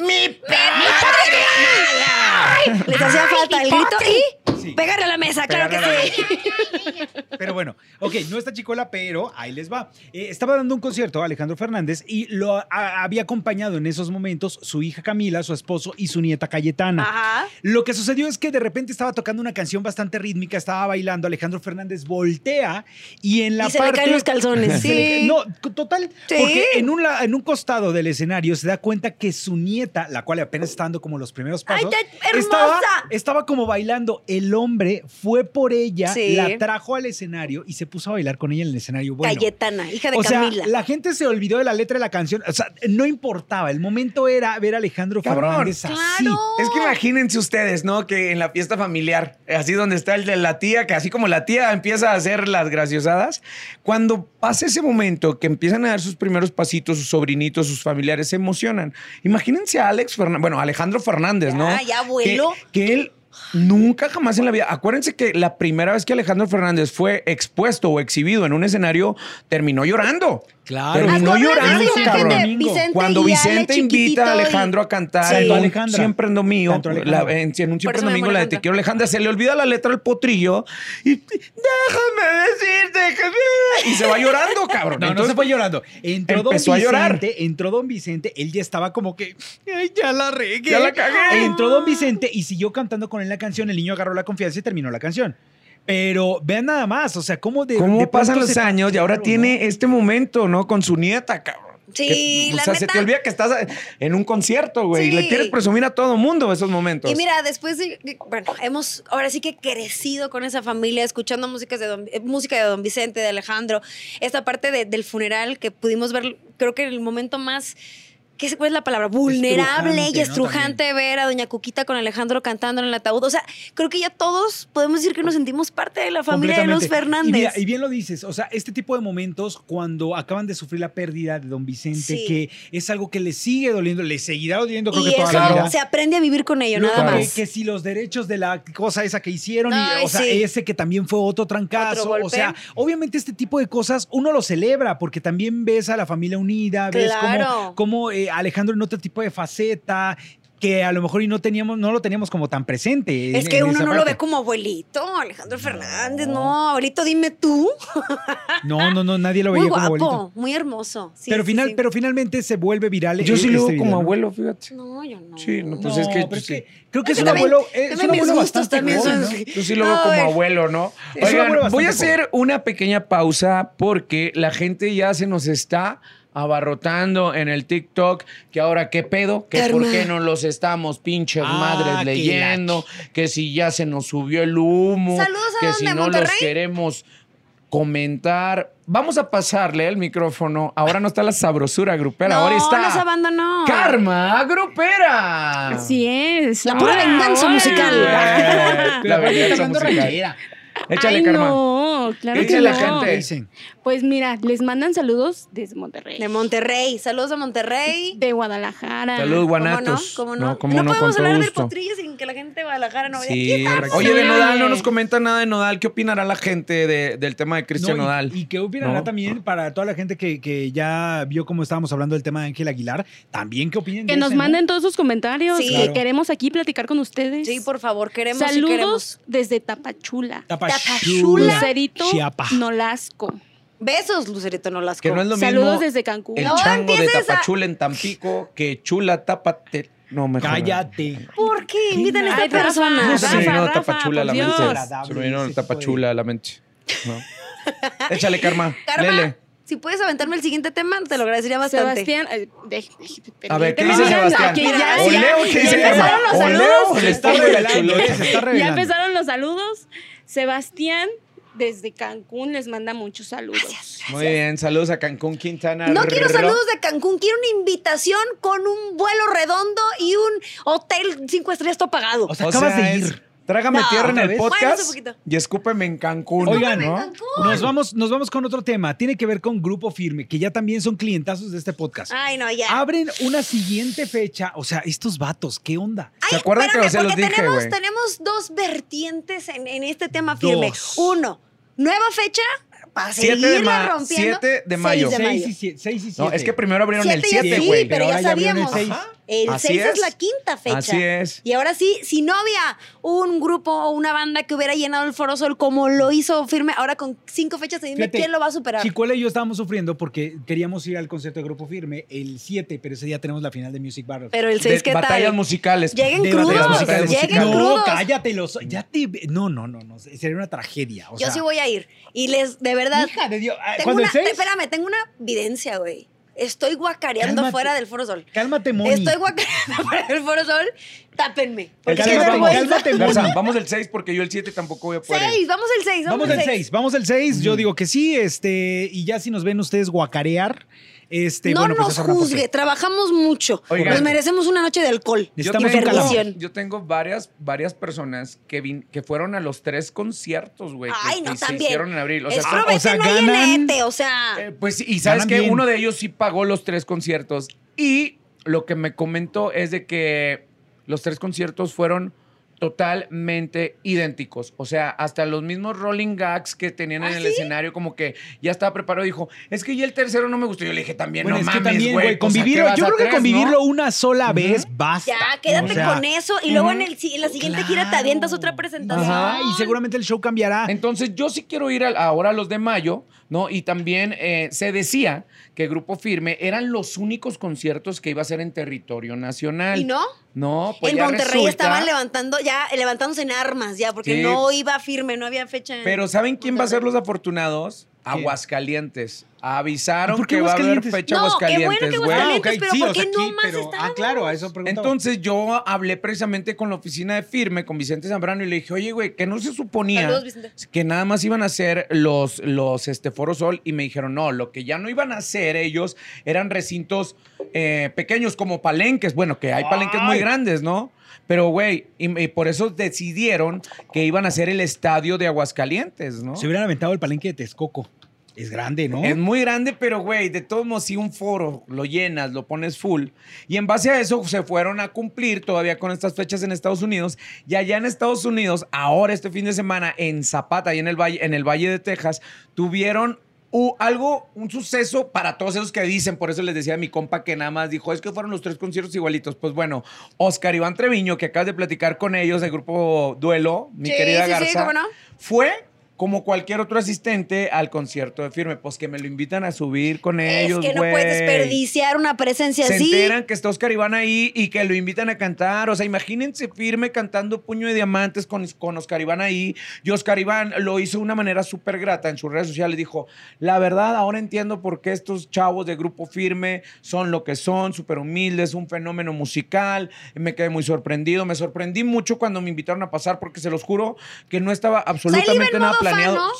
¡Mi Les hacía falta el grito y Sí. pegarle a la mesa, claro Pegarle a que sí. Pero bueno, ok, no está chicola, pero ahí les va. Eh, estaba dando un concierto Alejandro Fernández y lo a- había acompañado en esos momentos su hija Camila, su esposo y su nieta Cayetana. Ajá. Lo que sucedió es que de repente estaba tocando una canción bastante rítmica, estaba bailando, Alejandro Fernández voltea y en la Y se le parte... caen los calzones. [LAUGHS] Le Sí. No, total. Sí. Porque en un, en un costado del escenario se da cuenta que su nieta, la cual apenas está dando como los primeros ¡Ay, pasos, qué hermosa! estaba, estaba como bailando. El hombre fue por ella, Sí. la trajo al escenario y se puso a bailar con ella en el escenario. Bueno, Cayetana, hija de o sea, Camila. la gente se olvidó de la letra de la canción. O sea, no importaba. El momento era ver a Alejandro Cabrón. Fernández así. Claro. Es que imagínense ustedes, ¿no? Que en la fiesta familiar, así donde está el de la tía, que así como la tía empieza a hacer las graciosadas, cuando pasa ese momento que empiezan a dar sus primeros pasitos, sus sobrinitos, sus familiares se emocionan. Imagínense a Alex Fernández, bueno, Alejandro Fernández, ¿no? Ya, ya, abuelo. Que, que él nunca jamás en la vida. Acuérdense que la primera vez que Alejandro Fernández fue expuesto o exhibido en un escenario, terminó llorando. Claro. Terminó llorando, cabrón. Vicente Cuando Vicente invita a y- Alejandro a cantar Sí. en un. Siempre la- en, en un Siempre domingo, llamo la de. Te quiero Alejandra, se le olvida la letra al potrillo y déjame decirte que... Y se va llorando, cabrón. No, no Entonces, se fue llorando. Entró don empezó a Vicente, llorar. entró don Vicente, él ya estaba como que, "Ay, ya la regué. Ya la cagué. Entró don Vicente y siguió cantando con él la canción, el niño agarró la confianza y terminó la canción. Pero vean nada más, o sea, cómo de ¿Cómo de pasan los se- años y ahora Claro, tiene ¿no? este momento, ¿no? Con su nieta, cabrón. Sí, Que, la O sea, se te olvida que estás en un concierto, güey. Y le quieres presumir a todo mundo esos momentos. Y mira, después de, bueno, hemos ahora sí que crecido con esa familia, escuchando músicas de don, eh, música de Don Vicente, de Alejandro, esta parte de- del funeral que pudimos ver, creo que en el momento más, ¿qué es, cuál es la palabra? Vulnerable Estrujante, y ¿no? estrujante ver a Doña Cuquita con Alejandro cantando en el ataúd. O sea, creo que ya todos podemos decir que nos sentimos parte de la familia de los. Fernández. Y, mira, y bien lo dices, o sea, este tipo de momentos cuando acaban de sufrir la pérdida de don Vicente, Sí. que es algo que le sigue doliendo, le seguirá doliendo creo Y que toda eso la vida. se aprende a vivir con ello, nada Claro. que, más. que si los derechos de la cosa esa que hicieron, y, o sea, sí. ese que también fue otro trancazo. Otro o sea, obviamente este tipo de cosas uno lo celebra porque también ves a la familia unida, ves Claro. cómo, cómo, eh, Alejandro en otro tipo de faceta que a lo mejor y no teníamos, no lo teníamos como tan presente. Es en- que en uno no lo ve como abuelito, Alejandro Fernández, no, abuelito, dime tú. [LAUGHS] No, no, no, nadie lo Muy veía como guapo, abuelito. muy hermoso. Sí, pero, sí, final, sí. pero finalmente se vuelve viral. Yo sí lo este veo como abuelo, fíjate. No, yo no. Sí, no, pues No, es que. pero es sí. que creo que es Es un abuelo, es un también mis abuelo gustos bastante también son- ¿no? Yo sí lo veo como abuelo, ¿no? Oigan, voy a hacer una pequeña pausa porque la gente ya se nos está abarrotando en el TikTok, que ahora qué pedo, que Karma. por qué no los estamos pinches Ah, madres leyendo, que si ya se nos subió el humo, Saludos a que si no los queremos comentar. Vamos a pasarle el micrófono. Ahora no está la sabrosura grupera, no, ahora está nos abandonó. Karma Grupera. Así es. La pura Hola, venganza musical. La venganza musical. Échale, Ay, Karma. no, claro ¿Qué que dice la no. gente? ¿Qué dicen? Pues mira, les mandan saludos desde Monterrey. De Monterrey. Saludos a Monterrey. de Guadalajara. Salud, ¿Cómo no? Guanatos. ¿Cómo no? cómo no, no, podemos con todo hablar del potrillo sin que la gente de Guadalajara no vea. Sí. Oye, de. Nodal, no nos comenta nada de Nodal. ¿Qué opinará la gente de- del tema de Cristian No, y- Nodal? Y, qué opinará ¿No? también para toda la gente que, que ya vio cómo estábamos hablando del tema de Ángel Aguilar, también qué opinan de Que nos ese, ¿no? manden todos sus comentarios. Sí. que Claro. queremos aquí platicar con ustedes. Sí, por favor, queremos y Saludos queremos. desde Tapachula. Tapachula, Lucerito Chiapa. Nolasco. Besos, Lucerito Nolasco. Que no es lo Saludos mismo desde Cancún. el No chango de empieces a- Tapachula en Tampico que chula tápate. No, mejor. no. Cállate. ¿Por qué? Invitan a Ay, esta persona. No se me Rafa, vino Rafa, Tapachula a la por mente. Dios. Se me vino Tapachula a la mente. No. Échale, Karma. Karma, Lele. si puedes aventarme el siguiente tema, te lo agradecería bastante. Sebastián. eh, de- de- A ver, ¿qué permíteme, dice mira, Sebastián? que Mira, ya- O ya- Leo, ¿qué ya dice empezaron Karma? los O saludos. Leo, Se le está revelando, chuleta. eh, se está Ya revelando. empezaron los saludos. Sebastián desde Cancún les manda muchos saludos. Muy bien, saludos a Cancún, Quintana. No quiero saludos de Cancún, quiero una invitación con un vuelo redondo y un hotel cinco estrellas todo pagado. O sea, acabas de es, ir. Trágame no, tierra en el podcast y escúpeme en Cancún. Oigan, ¿no? Nos, vamos, nos vamos con otro tema. Tiene que ver con Grupo Firme, que ya también son clientazos de este podcast. Ay, no, ya. Abren una siguiente fecha. O sea, estos vatos, ¿qué onda? Ay, ¿Se acuerdan que se los dije, tenemos, tenemos dos vertientes en, en este tema firme. Dos. Uno, nueva fecha para 7 de, ma 7 de mayo. 6 y 7. No, es que primero abrieron siete el 7, güey. Sí, pero, pero ya ahora sabíamos. ya el Así 6 es. es. la quinta fecha. Así es. Y ahora sí, si no había un grupo o una banda que hubiera llenado el Foro Sol como lo hizo Firme, ahora con cinco fechas, dime Fíjate, quién lo va a superar. Chicuela y yo estábamos sufriendo porque queríamos ir al concierto de Grupo Firme el 7, pero ese día tenemos la final de Music Battle. Pero el De 6, ¿qué batallas tal? musicales. Lleguen De crudos, batallas musicales. lleguen no, crudos. cállate, los, ya te, no, no, no, no, sería una tragedia. o Yo sea, sí voy a ir. Y les, de verdad, Hija de Dios, ah, tengo ¿cuándo una, el espérame, tengo una evidencia, güey. Estoy guacareando Cálmate. fuera del Foro Sol. Cálmate, Moni. Estoy guacareando [LAUGHS] fuera del Foro Sol. Tápenme. El Cálmate, Moni, vamos el 6 porque yo el 7 tampoco voy a poder. ir. Seis, vamos el 6, vamos, Vamos el del 6. 6, vamos del 6. Yo digo que sí, este, y ya si nos ven ustedes guacarear, este, no bueno, pues nos juzgue, trabajamos mucho. Oigan. Nos merecemos una noche de alcohol. Yo Necesitamos y un tengo, yo tengo varias, varias personas que, vin- que fueron a los tres conciertos, güey. que- Ay, no, que se también. hicieron en abril. O sea, son- o sea, no hay ganan- enete, o sea. Eh, pues sí, y sabes que uno de ellos sí pagó los tres conciertos. Y lo que me comentó es de que los tres conciertos fueron totalmente idénticos. O sea, hasta los mismos rolling gags que tenían en ¿Ah, el sí? escenario, como que ya estaba preparado. Dijo, es que ya el tercero no me gustó. Yo le dije, también Bueno, no es mames, que también, güey. ¿a convivirlo, yo a creo que tres, no? convivirlo una sola vez basta. Ya, quédate O sea, con eso y luego en, el, en la siguiente gira te avientas otra presentación. Ajá, y seguramente el show cambiará. Entonces, yo sí quiero ir al- ahora a los de mayo, ¿no? Y también eh, se decía que Grupo Firme eran los únicos conciertos que iba a ser en territorio nacional. ¿Y no? No, pues en ya Monterrey resulta- estaban levantando, ya levantándose en armas, ya, porque no iba firme, no había fecha. en Pero ¿saben quién va a ser los afortunados? Aguascalientes. Avisaron ¿Por qué que va a haber Aguascalientes? fecha No, qué bueno que Aguascalientes, güey. Aguascalientes, pero ¿por o sea, qué no aquí, más pero-? Ah, claro, a eso preguntaba. Entonces yo hablé precisamente con la oficina de firme, con Vicente Zambrano, y le dije, oye, güey, que no se suponía Saludos, que nada más iban a hacer los, los este, Foro Sol. Y me dijeron, no, lo que ya no iban a hacer ellos eran recintos eh, pequeños como palenques. Bueno, que hay palenques muy grandes, ¿no? Pero, güey, y, y por eso decidieron que iban a hacer el estadio de Aguascalientes, ¿no? Se hubieran aventado el palenque de Texcoco. Es grande, ¿no? Es muy grande, pero güey, de todos modos, si un foro lo llenas, lo pones full. Y en base a eso se fueron a cumplir todavía con estas fechas en Estados Unidos. Y allá en Estados Unidos, ahora este fin de semana, en Zapata y en el Valle, en el Valle de Texas, tuvieron algo, un suceso para todos esos que dicen, por eso les decía a mi compa que nada más dijo, es que fueron los tres conciertos igualitos. Pues bueno, Oscar Iván Treviño, que acabas de platicar con ellos del grupo Duelo, mi Sí, querida sí, sí, Garza, ¿cómo no? fue como cualquier otro asistente al concierto de firme. Pues que me lo invitan a subir con ellos, es que no puedes desperdiciar una presencia Se así. enteran que está Oscar Iván ahí y que lo invitan a cantar. O sea, imagínense firme cantando Puño de Diamantes con, con Oscar Iván ahí. Y Oscar Iván lo hizo de una manera súper grata en sus redes sociales. Dijo, la verdad, ahora entiendo por qué estos chavos de Grupo Firme son lo que son, súper humildes, un fenómeno musical. Me quedé muy sorprendido. Me sorprendí mucho cuando me invitaron a pasar porque se los juro que no estaba absolutamente iba en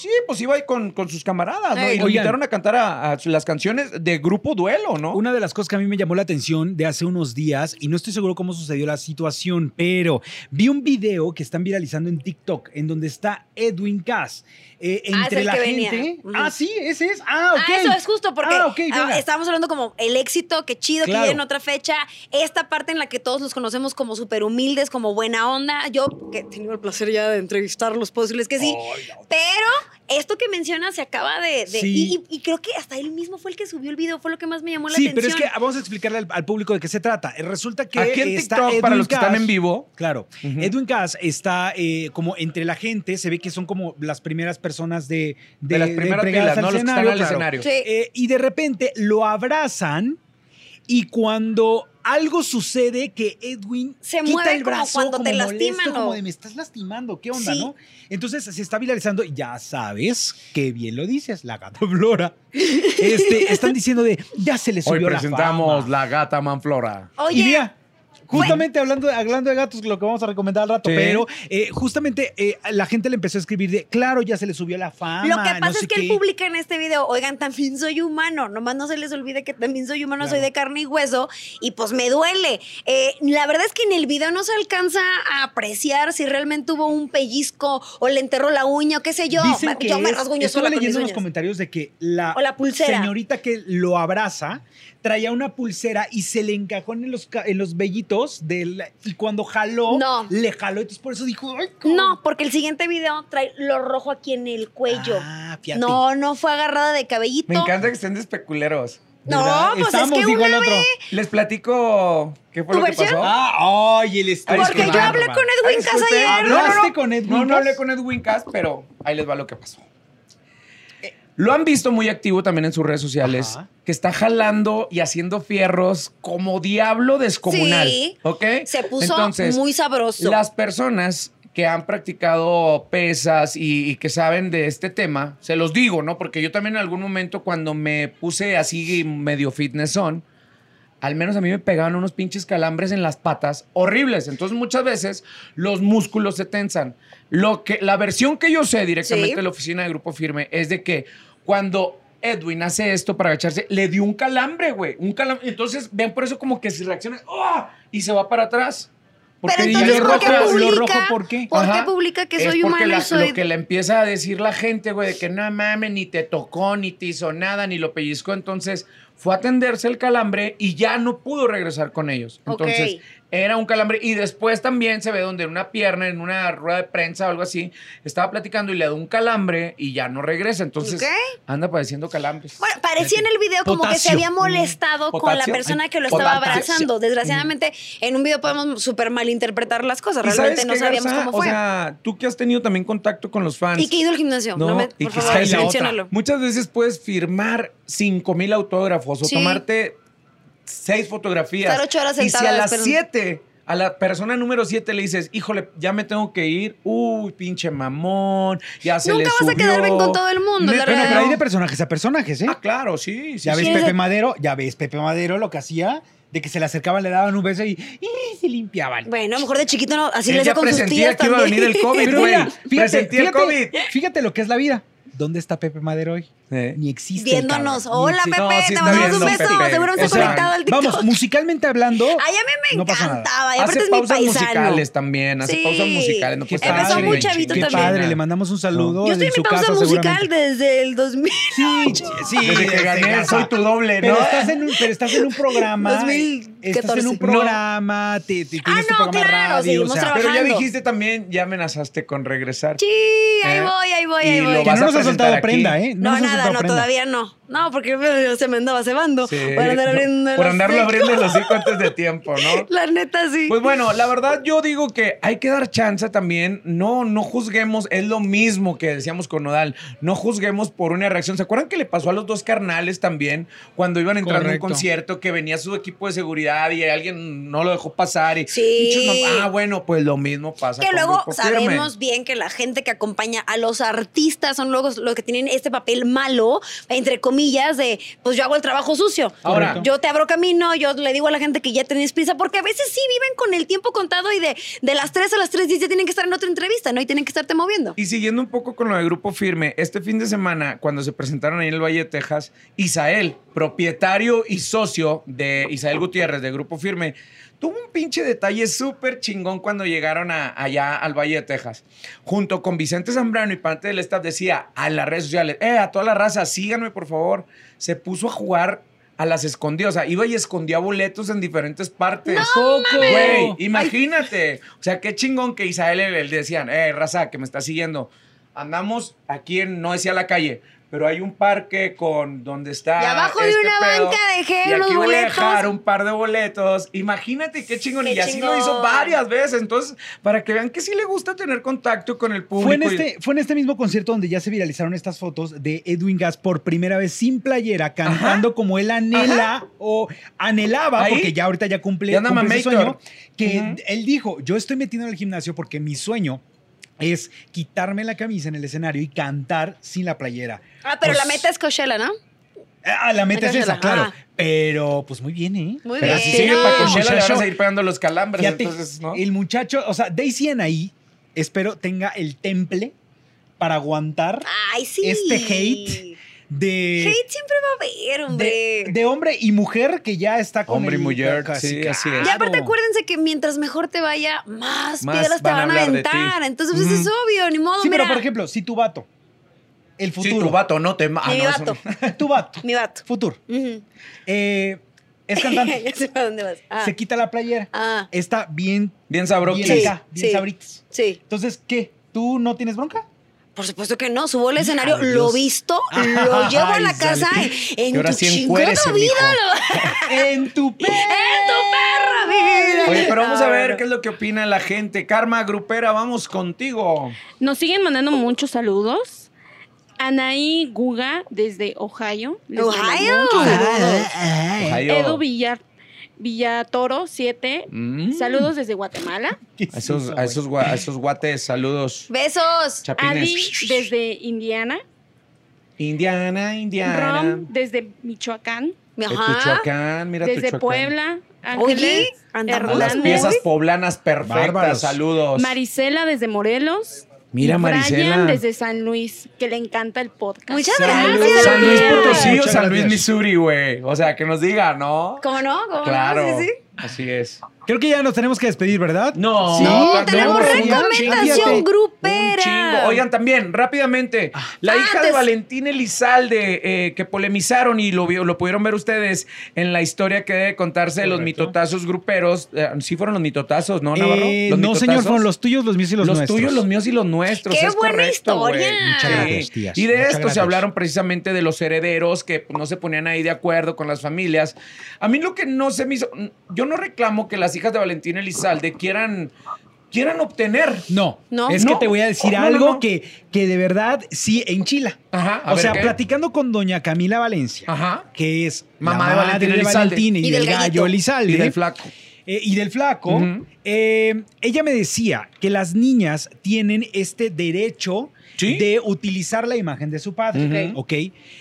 Sí, pues iba ahí con, con sus camaradas, ¿no? Ey. Y lo Oigan. invitaron a cantar a, a las canciones de Grupo Duelo, ¿no? Una de las cosas que a mí me llamó la atención de hace unos días, y no estoy seguro cómo sucedió la situación, pero vi un video que están viralizando en TikTok en donde está Edwin Cass. eh, Ah, es entre el la que gente. venía. Ah, sí, ese es. Ah, ok. Ah, eso es justo porque Ah, ah, estábamos hablando como el éxito, que chido, Claro. que viene en otra fecha. Esta parte en la que todos los conocemos como súper humildes, como buena onda. Yo, que he tenido el placer ya de entrevistarlos, puedo decirles que sí. Pero esto que menciona se acaba de... de- Sí. y, y creo que hasta él mismo fue el que subió el video, fue lo que más me llamó la Sí, atención. pero es que vamos a explicarle al, al público de qué se trata. Eh, Resulta que Aquí en está TikTok, para los que están en vivo. Claro. Edwin Cass está eh, como entre la gente, se ve que son como las primeras personas de, De las primeras pilas, al ¿no? Los que están al claro. escenario. Sí. Eh, y de repente lo abrazan y cuando algo sucede que Edwin Se quita mueve el como brazo cuando te molesto, lastiman, como ¿no? de me estás lastimando, ¿qué onda, Sí. no? Entonces se está viralizando, ya sabes, qué bien lo dices, la gata Flora. Este, están diciendo de ya se le Hoy subió presentamos la, fama. la gata Manflora. Oye, Y mira, justamente hablando, hablando de gatos, lo que vamos a recomendar al rato, Sí. pero eh, justamente eh, la gente le empezó a escribir de, claro, ya se le subió la fama. Lo que pasa es que qué. él publica en este video, oigan, también soy humano, nomás no se les olvide que también soy humano, soy de carne y hueso, y pues me duele. Eh, la verdad es que en el video no se alcanza a apreciar si realmente hubo un pellizco o le enterró la uña o qué sé yo. Dicen que yo me es- rasgo uñas estuve sola con mis leyendo en los comentarios de que la, O la pulsera. señorita que lo abraza traía una pulsera y se le encajó en los, en los vellitos del, y cuando jaló, No. le jaló. Entonces por eso dijo, ay, ¿cómo? No, porque el siguiente video trae lo rojo aquí en el cuello. Ah, fíjate. no, no fue agarrada de cabellito. Me encanta que estén de especuleros. No, pues Estamos, es que dijo el otro. vez... Les platico qué fue ¿Tu lo que pasó. Ah, ay, el estudio. Porque yo hablé con Edwin disculpe. ayer. No, no, no. ¿Hablaste con Edwin No, no Cass? hablé con Edwin Cass, pero ahí les va lo que pasó. Lo han visto muy activo también en sus redes sociales, Ajá. que está jalando y haciendo fierros como diablo descomunal. Sí. ¿Ok? Se puso Entonces, muy sabroso. Las personas que han practicado pesas y, y que saben de este tema, se los digo, ¿no? Porque yo también en algún momento cuando me puse así medio fitnessón, al menos a mí me pegaban unos pinches calambres en las patas horribles. Entonces muchas veces los músculos se tensan. Lo que, la versión que yo sé directamente Sí. de la oficina de Grupo Firme es de que cuando Edwin hace esto para agacharse, le dio un calambre, güey. Un calambre. Entonces ven por eso como que si reacciona ¡ah! y se va para atrás. Pero Porque entonces, ¿por qué rojo- publica? lo rojo, ¿por qué? ¿Por qué publica que Es soy porque humano la- y soy... lo que le empieza a decir la gente, güey, de que no mames, ni te tocó, ni te hizo nada, ni lo pellizcó. Entonces fue a atenderse el calambre y ya no pudo regresar con ellos. Entonces era un calambre. Y después también se ve donde en una pierna, en una rueda de prensa o algo así, estaba platicando y le da un calambre y ya no regresa. Entonces anda padeciendo calambres. Bueno, parecía en el video como que se había molestado con la persona que lo estaba Potasio. abrazando. Desgraciadamente, en un video podemos súper malinterpretar las cosas. ¿Y Realmente sabes no qué, sabíamos Garza? cómo fue. O sea, tú que has tenido también contacto con los fans. y que he ido al gimnasio. No, No, me, y por que favor, sabes la otra. menciónalo. Muchas veces puedes firmar 5 mil autógrafos o Sí. tomarte seis fotografías. Estar ocho horas y si a las. 7, a la persona número 7 le dices, híjole, ya me tengo que ir. Uy, pinche mamón. Ya se Nunca le vas a subió. quedar bien con todo el mundo, la Bueno, pero hay de personajes a personajes, ¿eh? Ah, claro, sí. sí ya ves sí. ¿Quién es Pepe Madero, ya ves Pepe Madero lo que hacía, de que se le acercaban, le daban un beso y, y se limpiaban. Bueno, a lo mejor de chiquito no, así le hacía con sus presentía tías que iba a también. venir el COVID, [LAUGHS] Pero güey. fíjate, el COVID. fíjate lo que es la vida. ¿Dónde está Pepe Madero hoy? Eh. Ni existe. Viéndonos. Hola. Pepe, No, sí te mandamos un beso. Pepe. Seguro se ha conectado al TikTok. Vamos, musicalmente hablando. Ay, a mí me No nada. encantaba. Y aparte Hace es mi pausas paisano. musicales también, hace Sí. pausas musicales. No Empezó así, muy chavito Qué también. padre, le mandamos un saludo. Yo estoy en su mi pausa casa, musical desde el 2000. Sí, sí. Desde que gané, soy tu doble, ¿no? Pero estás en un, pero estás en un programa. 2014. [LAUGHS] Estás en un programa, te, te Ah, tu no, programa de claro, radio. seguimos o sea, trabajando. Pero ya dijiste también, ya amenazaste con regresar. Sí, ahí ¿Eh? voy, ahí voy, Y ahí lo voy. que vas no a nos ha soltado aquí. prenda, ¿eh? No, ha nada, no, prenda. todavía no. No, porque se me andaba cebando. Sí. Por andar abriendo Por el andarlo abriendo el hocico antes de [LAUGHS] tiempo, ¿no? La neta, sí. Pues bueno, la verdad yo digo que hay que dar chance también. No, no juzguemos. Es lo mismo que decíamos con Nodal. No juzguemos por una reacción. ¿Se acuerdan que le pasó a los dos carnales también cuando iban entrando Correcto. a un concierto que venía su equipo de seguridad y alguien no lo dejó pasar? Y, Sí. y chus, no- ah, bueno, pues lo mismo pasa. que con luego Firme. sabemos bien que la gente que acompaña a los artistas son luego los que tienen este papel malo, entre comillas, de pues yo hago el trabajo sucio. Ahora- yo te abro camino, yo le digo a la gente que ya tenés prisa, porque a veces sí viven con el tiempo contado y de, de las 3 a las 3 ya tienen que estar en otra entrevista, ¿no? Y tienen que estarte moviendo. Y siguiendo un poco con lo de Grupo Firme, este fin de semana, cuando se presentaron ahí en el Valle de Texas, Isael, propietario y socio de Isael Gutiérrez de Grupo Firme, tuvo un pinche detalle súper chingón cuando llegaron a- allá al Valle de Texas. Junto con Vicente Zambrano y parte del staff decía a las redes sociales, eh, a toda la raza, síganme por favor. Se puso a jugar a las escondidas, o sea, iba y escondía boletos en diferentes partes. Poco. Güey, imagínate. O sea, qué chingón que Isael le, le decían, eh, raza, que me está siguiendo. Andamos aquí en, no decía la calle, pero hay un parque con donde está. Y abajo de este una pedo, banca dejé y aquí voy a dejar un par de boletos. Imagínate qué chingón. Qué y así lo hizo varias veces. Entonces, para que vean que sí le gusta tener contacto con el público. Fue en, y- este, fue en este mismo concierto donde ya se viralizaron estas fotos de Edwin Gas por primera vez sin playera, cantando como él anhela o anhelaba, Ahí. porque ya ahorita ya cumple, Ya cumple mamator. sueño, que él dijo, yo estoy metido en el gimnasio porque mi sueño es quitarme la camisa en el escenario y cantar sin la playera. Ah, pero Pues- la meta es Coachella, ¿no? Ah, la meta es esa, claro. ah. Pero, pues muy bien, ¿eh? Muy Pero bien. si sigue para Coachella, le van a seguir pegando los calambres. Fíjate, entonces, ¿no? el muchacho, o sea, Daisy ahí, espero tenga el temple para aguantar Ay, sí. Este hate de... Hate siempre va a haber, hombre. de, de hombre y mujer que ya está con Hombre y mujer, casi, sí, así es. Y aparte acuérdense que mientras mejor te vaya, más, Más piedras te van a van a hablar de ti. aventar. Entonces, pues es obvio, ni modo, Sí, mira. pero por ejemplo, si tu vato, el Sí, futuro, tu vato no te ma- ah, Mi no, eso vato. no. [LAUGHS] [LAUGHS] tu vato, Mi vato. futuro, Ujú. eh, es [LAUGHS] cantante, ya sé para dónde vas. Ah. se quita la playera, Ah, está bien, Bien sabroso. bien Sí, acá, bien sí. sabritas. sí. Entonces, ¿qué? ¿Tú no tienes bronca? Por supuesto que no. Subo al escenario, [LAUGHS] Ay, lo visto, lo llevo a la Ay, casa sale. en tu sí chingada vida. [LAUGHS] en tu pe- [LAUGHS] ¡En tu perra vida! Oye, pero vamos a ver qué es lo que opina la gente. Karma Grupera, vamos contigo. Nos siguen mandando muchos saludos. Anaí Guga desde Ohio. Ohio. saludos. Ohio. Edu Villar, Villatoro 7. Mm. Saludos desde Guatemala. ¿Qué es A esos, eso, a güey? esos, a esos guates, saludos. Besos. Chapines. Ali desde Indiana. Indiana, Indiana. Rom desde Michoacán. Tuchoacán, mira desde Tuchoacán. Puebla. Oye, Ángeles andamos Las piezas poblanas perfectas, Bárbaros. saludos. Marisela desde Morelos. Mira, y Marisela. Brian desde San Luis, que le encanta el podcast. Muchas San, gracias. San Luis Potosí o San Luis. Missouri, güey. O sea, que nos diga, ¿no? ¿Cómo no? ¿Cómo Claro. no? Sí, sí. Así es. Creo que ya nos tenemos que despedir, ¿verdad? No, Sí, No, no, tenemos no, recomendación un grupera. chingo. Oigan, también, rápidamente, la hija de Valentín Elizalde, eh, que polemizaron y lo, vio- lo pudieron ver ustedes en la historia que debe contarse de los mitotazos gruperos. Eh, sí fueron los mitotazos, ¿no, Navarro? Eh, ¿Los no, mitotazos? señor, fueron los tuyos, los míos y los, Los nuestros. tuyos, los míos y los nuestros. ¡Qué es buena correcto, historia! Muchas gracias, tías. Y de Muchas esto se hablaron precisamente de los herederos que no se ponían ahí de acuerdo con las familias. A mí lo que no se me hizo. Yo no reclamo que las hijas de Valentín Elizalde quieran, quieran obtener. No, No. es No. que te voy a decir No, no, algo no. Que, que de verdad sí enchila. Ajá. a o ver, sea, ¿qué? platicando con doña Camila Valencia, Ajá. que es Mamá la de Valentín de. Valentín y, Y del del gallo. Elizalde. Y del flaco. eh, y del flaco, eh, ella me decía que las niñas tienen este derecho Sí. de utilizar la imagen de su padre. ¿ok?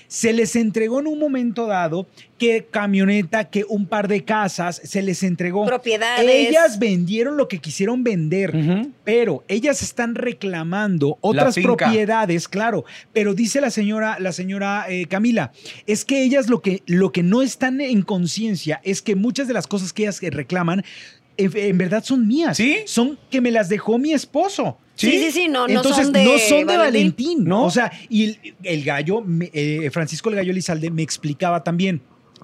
Se les entregó en un momento dado que camioneta, que un par de casas, se les entregó. Propiedades. Ellas vendieron lo que quisieron vender. Pero ellas están reclamando otras propiedades, claro. Pero dice la señora, la señora eh, Camila, es que ellas lo que, lo que no están en conciencia es que muchas de las cosas que ellas reclaman en, verdad son mías. ¿Sí? Son que me las dejó mi esposo. Sí, sí, sí, no, no Entonces son de no son de Valentín. Valentín. ¿No? O sea, y el, el gallo, me- eh, Francisco el gallo Elizalde me explicaba también.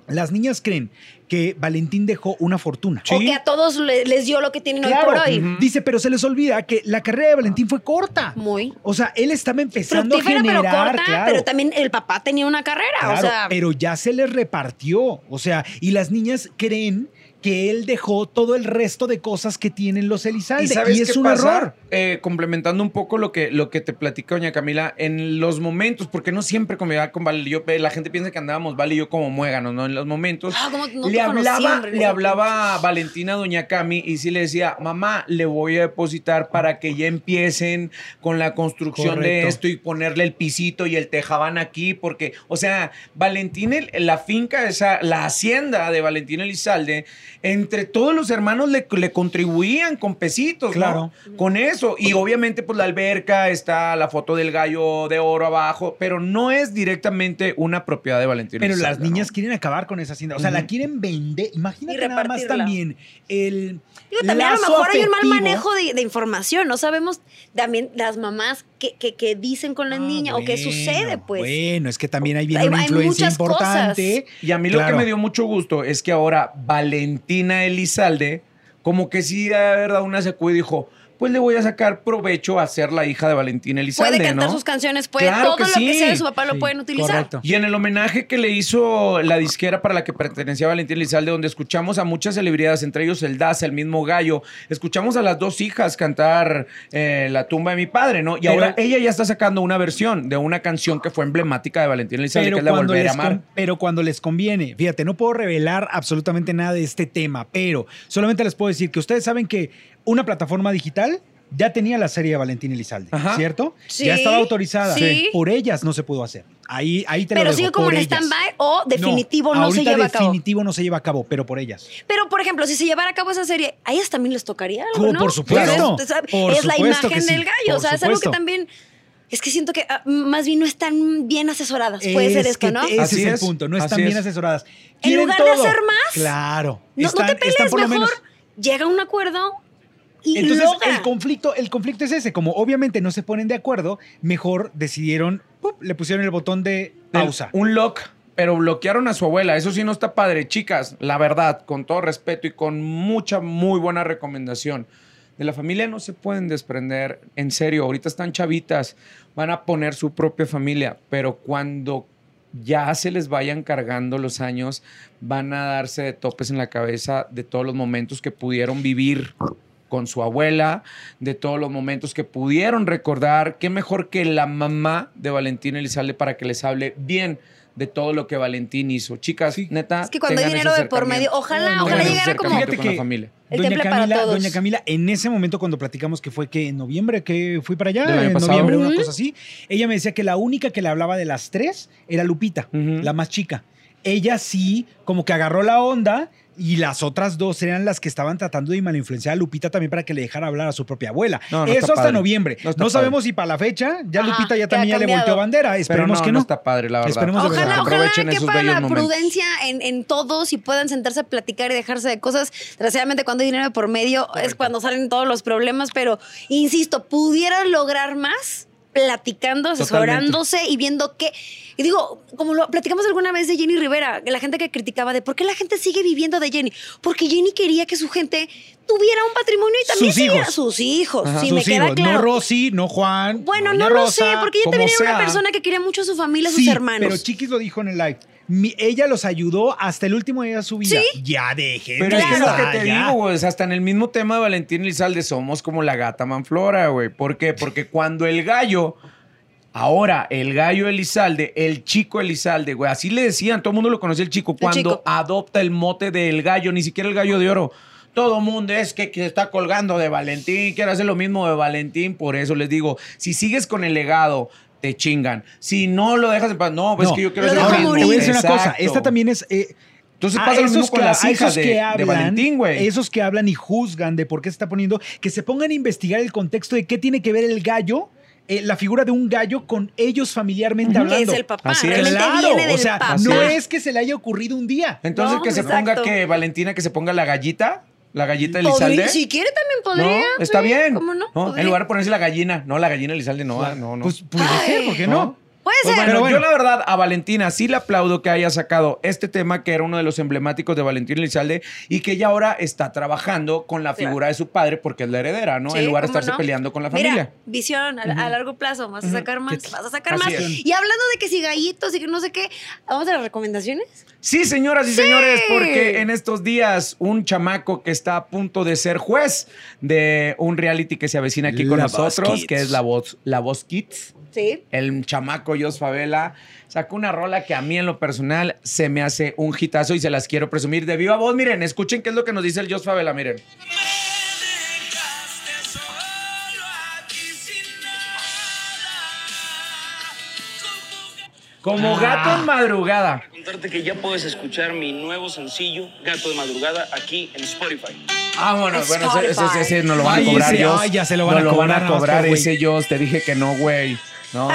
las niñas creen que Valentín dejó una fortuna. O que a todos le- les dio lo que tienen Claro. hoy por hoy. Dice, pero se les olvida que la carrera de Valentín fue corta. Muy. O sea, él estaba empezando Fructífera, a pero generar, corta, claro. pero también el papá tenía una carrera. Claro, o sea, pero ya se les repartió. O sea, y las niñas creen que él dejó todo el resto de cosas que tienen los Elizalde. ¿Y es qué un pasa? error. Eh, complementando un poco lo que, lo que te platica doña Camila, en los momentos, porque no siempre convivía con Vale, y yo, la gente piensa que andábamos Vale y yo como muéganos, ¿no? En los momentos. Ah, ¿cómo no le hablaba, le hablaba Valentina a doña Cami y sí le decía, mamá, le voy a depositar para que ya empiecen con la construcción de esto y ponerle el pisito y el tejabán aquí, porque, o sea, Valentín, la finca, esa, la hacienda de Valentín Elizalde, entre todos los hermanos le, le contribuían con pesitos, ¿no? Claro. Con eso. Y obviamente, pues la alberca, está la foto del gallo de oro abajo, pero no es directamente una propiedad de Valentín Pero Elizalde, las ¿no? niñas quieren acabar con esa hacienda. O sea, la quieren vender. Imagínate nada más también el. Digo, también a lo mejor hay un mal manejo de, de información. No sabemos también las mamás qué dicen con las Ah, niñas o qué sucede, pues. Bueno, es que también ahí viene Hay- una hay influencia importante. Y a mí lo que me dio mucho gusto es que ahora Valentina Elizalde, como que sí, de verdad, una sacó y dijo, pues le voy a sacar provecho a ser la hija de Valentina Elizalde, Puede cantar ¿no? sus canciones, puede Claro todo que lo que sí. sea de su papá lo Sí, pueden utilizar. correcto. Y en el homenaje que le hizo la disquera para la que pertenecía Valentín Elizalde, donde escuchamos a muchas celebridades, entre ellos el Daza, el mismo Gallo, escuchamos a las dos hijas cantar eh, La tumba de mi padre, ¿no? Y Pero- ahora ella ya está sacando una versión de una canción que fue emblemática de Valentín Elizalde, que es la Volver a Amar. pero cuando les conviene, fíjate, no puedo revelar absolutamente nada de este tema, pero solamente les puedo decir que ustedes saben que una plataforma digital ya tenía la serie de Valentín Elizalde, Ajá. ¿cierto? Sí, ya estaba autorizada. sí. Por ellas no se pudo hacer. Ahí, ahí te Pero lo dejo, sigue como en stand-by o definitivo no, se lleva a cabo. definitivo no se lleva a cabo, pero por ellas. Pero, por ejemplo, si se llevara a cabo esa serie, a ellas también les tocaría algo, Como ¿no? por supuesto, Pues es, es- por es la supuesto imagen sí, del gallo. O sea, es algo que supuesto. también. Es que siento que ah, más bien no están bien asesoradas. Puede ser Es esto, que ¿no? Ese Así es el punto, no así están bien es. asesoradas. En lugar de hacer más, Claro. No, no te pelees, mejor menos- llega a un acuerdo y Entonces, logra. el conflicto, el conflicto es ese. Como obviamente no se ponen de acuerdo, mejor decidieron, ¡pup! le pusieron el botón de pausa. Un lock, pero bloquearon a su abuela. Eso sí no está padre. Chicas, la verdad, con todo respeto y con mucha, muy buena recomendación. De la familia no se pueden desprender. En serio, ahorita están chavitas, van a poner su propia familia, pero cuando ya se les vayan cargando los años, van a darse de topes en la cabeza de todos los momentos que pudieron vivir con su abuela, de todos los momentos que pudieron recordar. Qué mejor que la mamá de Valentín Elizalde para que les hable bien de todo lo que Valentín hizo. Chicas, neta. Es que cuando hay dinero de por medio, ojalá, No, ojalá no, llegara como. Fíjate con la familia. El Doña para Camila, todos. Doña Camila, en ese momento cuando platicamos que fue que en noviembre que fui para allá, en pasado. noviembre, una cosa así, ella me decía que la única que le hablaba de las tres era Lupita, la más chica. Ella sí, como que agarró la onda y las otras dos eran las que estaban tratando de malinfluenciar a Lupita también para que le dejara hablar a su propia abuela. No, no Eso hasta padre. noviembre. No No, está padre. sabemos si para la fecha ya Ajá, Lupita ya también ya le volteó bandera. Pero Esperemos no, que no no. está padre, la verdad. Esperemos de Ojalá, verdad. ojalá Aprovechen que esos para la momentos. prudencia en, en todos y puedan sentarse a platicar y dejarse de cosas. Desgraciadamente, cuando hay dinero por medio es cuando salen todos los problemas, pero insisto, pudieran lograr más platicando, asesorándose y viendo qué. Y digo, como lo platicamos alguna vez de Jenny Rivera, la gente que criticaba de por qué la gente sigue viviendo de Jenny. Porque Jenny quería que su gente tuviera un patrimonio y también Sus siguiera hijos. sus hijos. Ajá. Sus me queda hijos, claro. no Rosy, no Juan. bueno, no lo Rosa. sé, porque ella también era una persona que quería mucho a su familia, a sus Sí, hermanos. Pero Chiquis lo dijo en el live. Mi- ella los ayudó hasta el último día de su vida. Sí. Ya dejen Pero de es que es lo que te ya. digo, güey. hasta en el mismo tema de Valentín Elizalde somos como la gata manflora, güey. ¿Por qué? Porque cuando el gallo, ahora el gallo Elizalde, el chico Elizalde, güey, así le decían, todo el mundo lo conocía el chico, cuando chico. adopta el mote del gallo, ni siquiera el gallo de oro. Todo mundo es que, que está colgando de Valentín, quiere hacer lo mismo de Valentín. Por eso les digo, si sigues con el legado, te chingan. Si no lo dejas en paz, no, pues No. es que yo quiero hacer lo. Te voy a decir una cosa. Esta también es. eh, Entonces pasa lo mismo con que- las hijas esos de, que de hablan, Valentín, güey. Esos que hablan y juzgan de por qué se está poniendo, que se pongan a investigar el contexto de qué tiene que ver el gallo, eh, la figura de un gallo con ellos familiarmente hablando. es el papá. Así es. Claro, viene del o sea, papá. no es que se le haya ocurrido un día. Entonces No, que se exacto. ponga que Valentina que se ponga la gallita, la gallita Elizalde. Si quiere también podría. no, está sí, bien. ¿Cómo no? En lugar de ponerse la gallina, no, la gallina Elizalde no, ah, no, no. Pues puede ser, ¿por qué no? Puede Pues ser. bueno, Pero bueno. yo la verdad a Valentina sí le aplaudo que haya sacado este tema que era uno de los emblemáticos de Valentina Elizalde y que ella ahora está trabajando con la Claro. figura de su padre porque es la heredera, ¿no? Sí, en lugar de ¿cómo estarse no? peleando con la Mira, familia. visión a, a largo plazo, vas a sacar más, ¿Qué- vas a sacar Así más. es. Y hablando de que si gallitos y que no sé qué, vamos a las recomendaciones. Sí, señoras y señores, porque en estos días un chamaco que está a punto de ser juez de un reality que se avecina aquí con La nosotros, Kids. que es la voz, la voz Kids. Sí. El chamaco Jos Favela sacó una rola que a mí en lo personal se me hace un hitazo y se las quiero presumir de viva voz. Miren, escuchen qué es lo que nos dice el Jos Favela, miren. Como gato en madrugada. contarte que ya puedes escuchar mi nuevo sencillo, Gato de Madrugada, aquí en Spotify. Vámonos, bueno, ese, ese, ese nos lo van Ay, a cobrar ese, Jos. ay, ya se lo van Nos a lo van cobrar, a no, cobrar ese Jos. Te dije que no, güey. ¿No?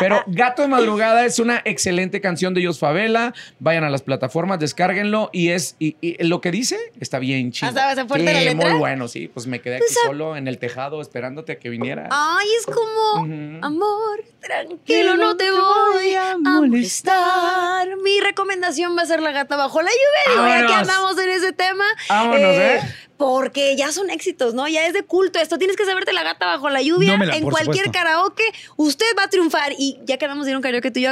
Pero Gato de Madrugada es una excelente canción de Jos Favela. Vayan a las plataformas, descárguenlo y es y, y lo que dice está bien chido. ¿Ah, está fuerte la letra? Muy bueno, sí. Pues me quedé aquí Pues, ah- solo en el tejado esperándote a que vinieras. Ay, es como, amor, tranquilo, no te voy a molestar. Mi recomendación va a ser La Gata Bajo la Lluvia. Digo, ya que andamos en ese tema. Vámonos, ¿eh? Porque ya son éxitos, ¿no? Ya es de culto esto. Tienes que saberte La Gata Bajo la Lluvia. No me la- en por cualquier supuesto. karaoke, usted va a triunfar. Y ya que andamos de ir a un karaoke, tú y yo.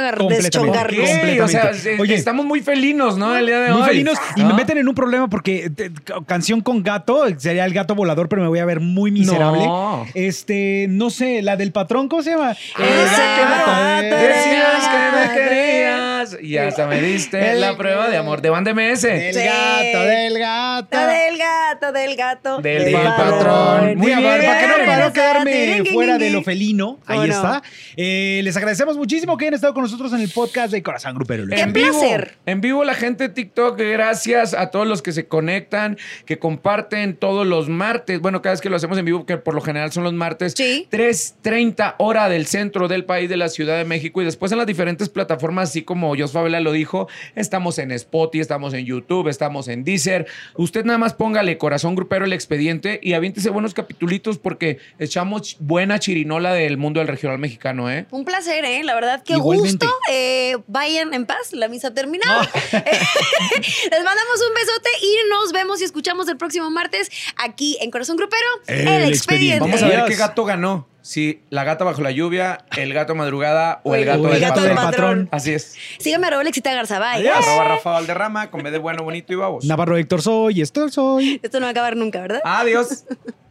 O sea, Oye. estamos muy felinos, ¿no? El día de Muy hoy. felinos y me meten en un problema porque te- canción con gato sería el gato volador, pero me voy a ver muy miserable. No. Este, no sé, la del patrón, ¿cómo se llama? El gato gato de- Decías que me de- querías y hasta me diste El- la prueba de amor de Band MS. Del Sí. gato, del gato. Del gato, del gato. Del Del patrón. patrón. Muy bien. Para que no, para no quedarme fuera de lo felino. Ahí está. Eh, les agradecemos muchísimo que hayan estado con nosotros en el podcast de Corazón Grupero. Qué en vivo, placer. en vivo la gente de TikTok, gracias a todos los que se conectan, que comparten todos los martes, bueno, cada vez que lo hacemos en vivo, que por lo general son los martes, Sí. 3.30 hora del centro del país de la Ciudad de México y después en las diferentes plataformas, así como Jos Favela lo dijo, estamos en Spotify, estamos en YouTube, estamos en Deezer. Usted nada más póngale Corazón Grupero el expediente y aviéntese buenos capitulitos porque echamos buena chirinola del mundo del regional mexicano, ¿eh? Un placer, ¿eh? La verdad, qué Igualmente. gusto. Eh, vayan en paz, la misa ha terminado. [LAUGHS] Les mandamos un besote y nos vemos y escuchamos el próximo martes aquí en Corazón Grupero, El El, Expediente. Expediente. Vamos a ver Adiós. qué gato ganó. Si la gata bajo la lluvia, el gato madrugada o el gato, el del, gato patrón. del patrón. Así es. Síganme a Raúl Exita Garzabay. Adiós. Arroba Rafa Valderrama con B de bueno, bonito y babos. Navarro Héctor soy, esto soy. Esto no va a acabar nunca, ¿verdad? Adiós. [LAUGHS]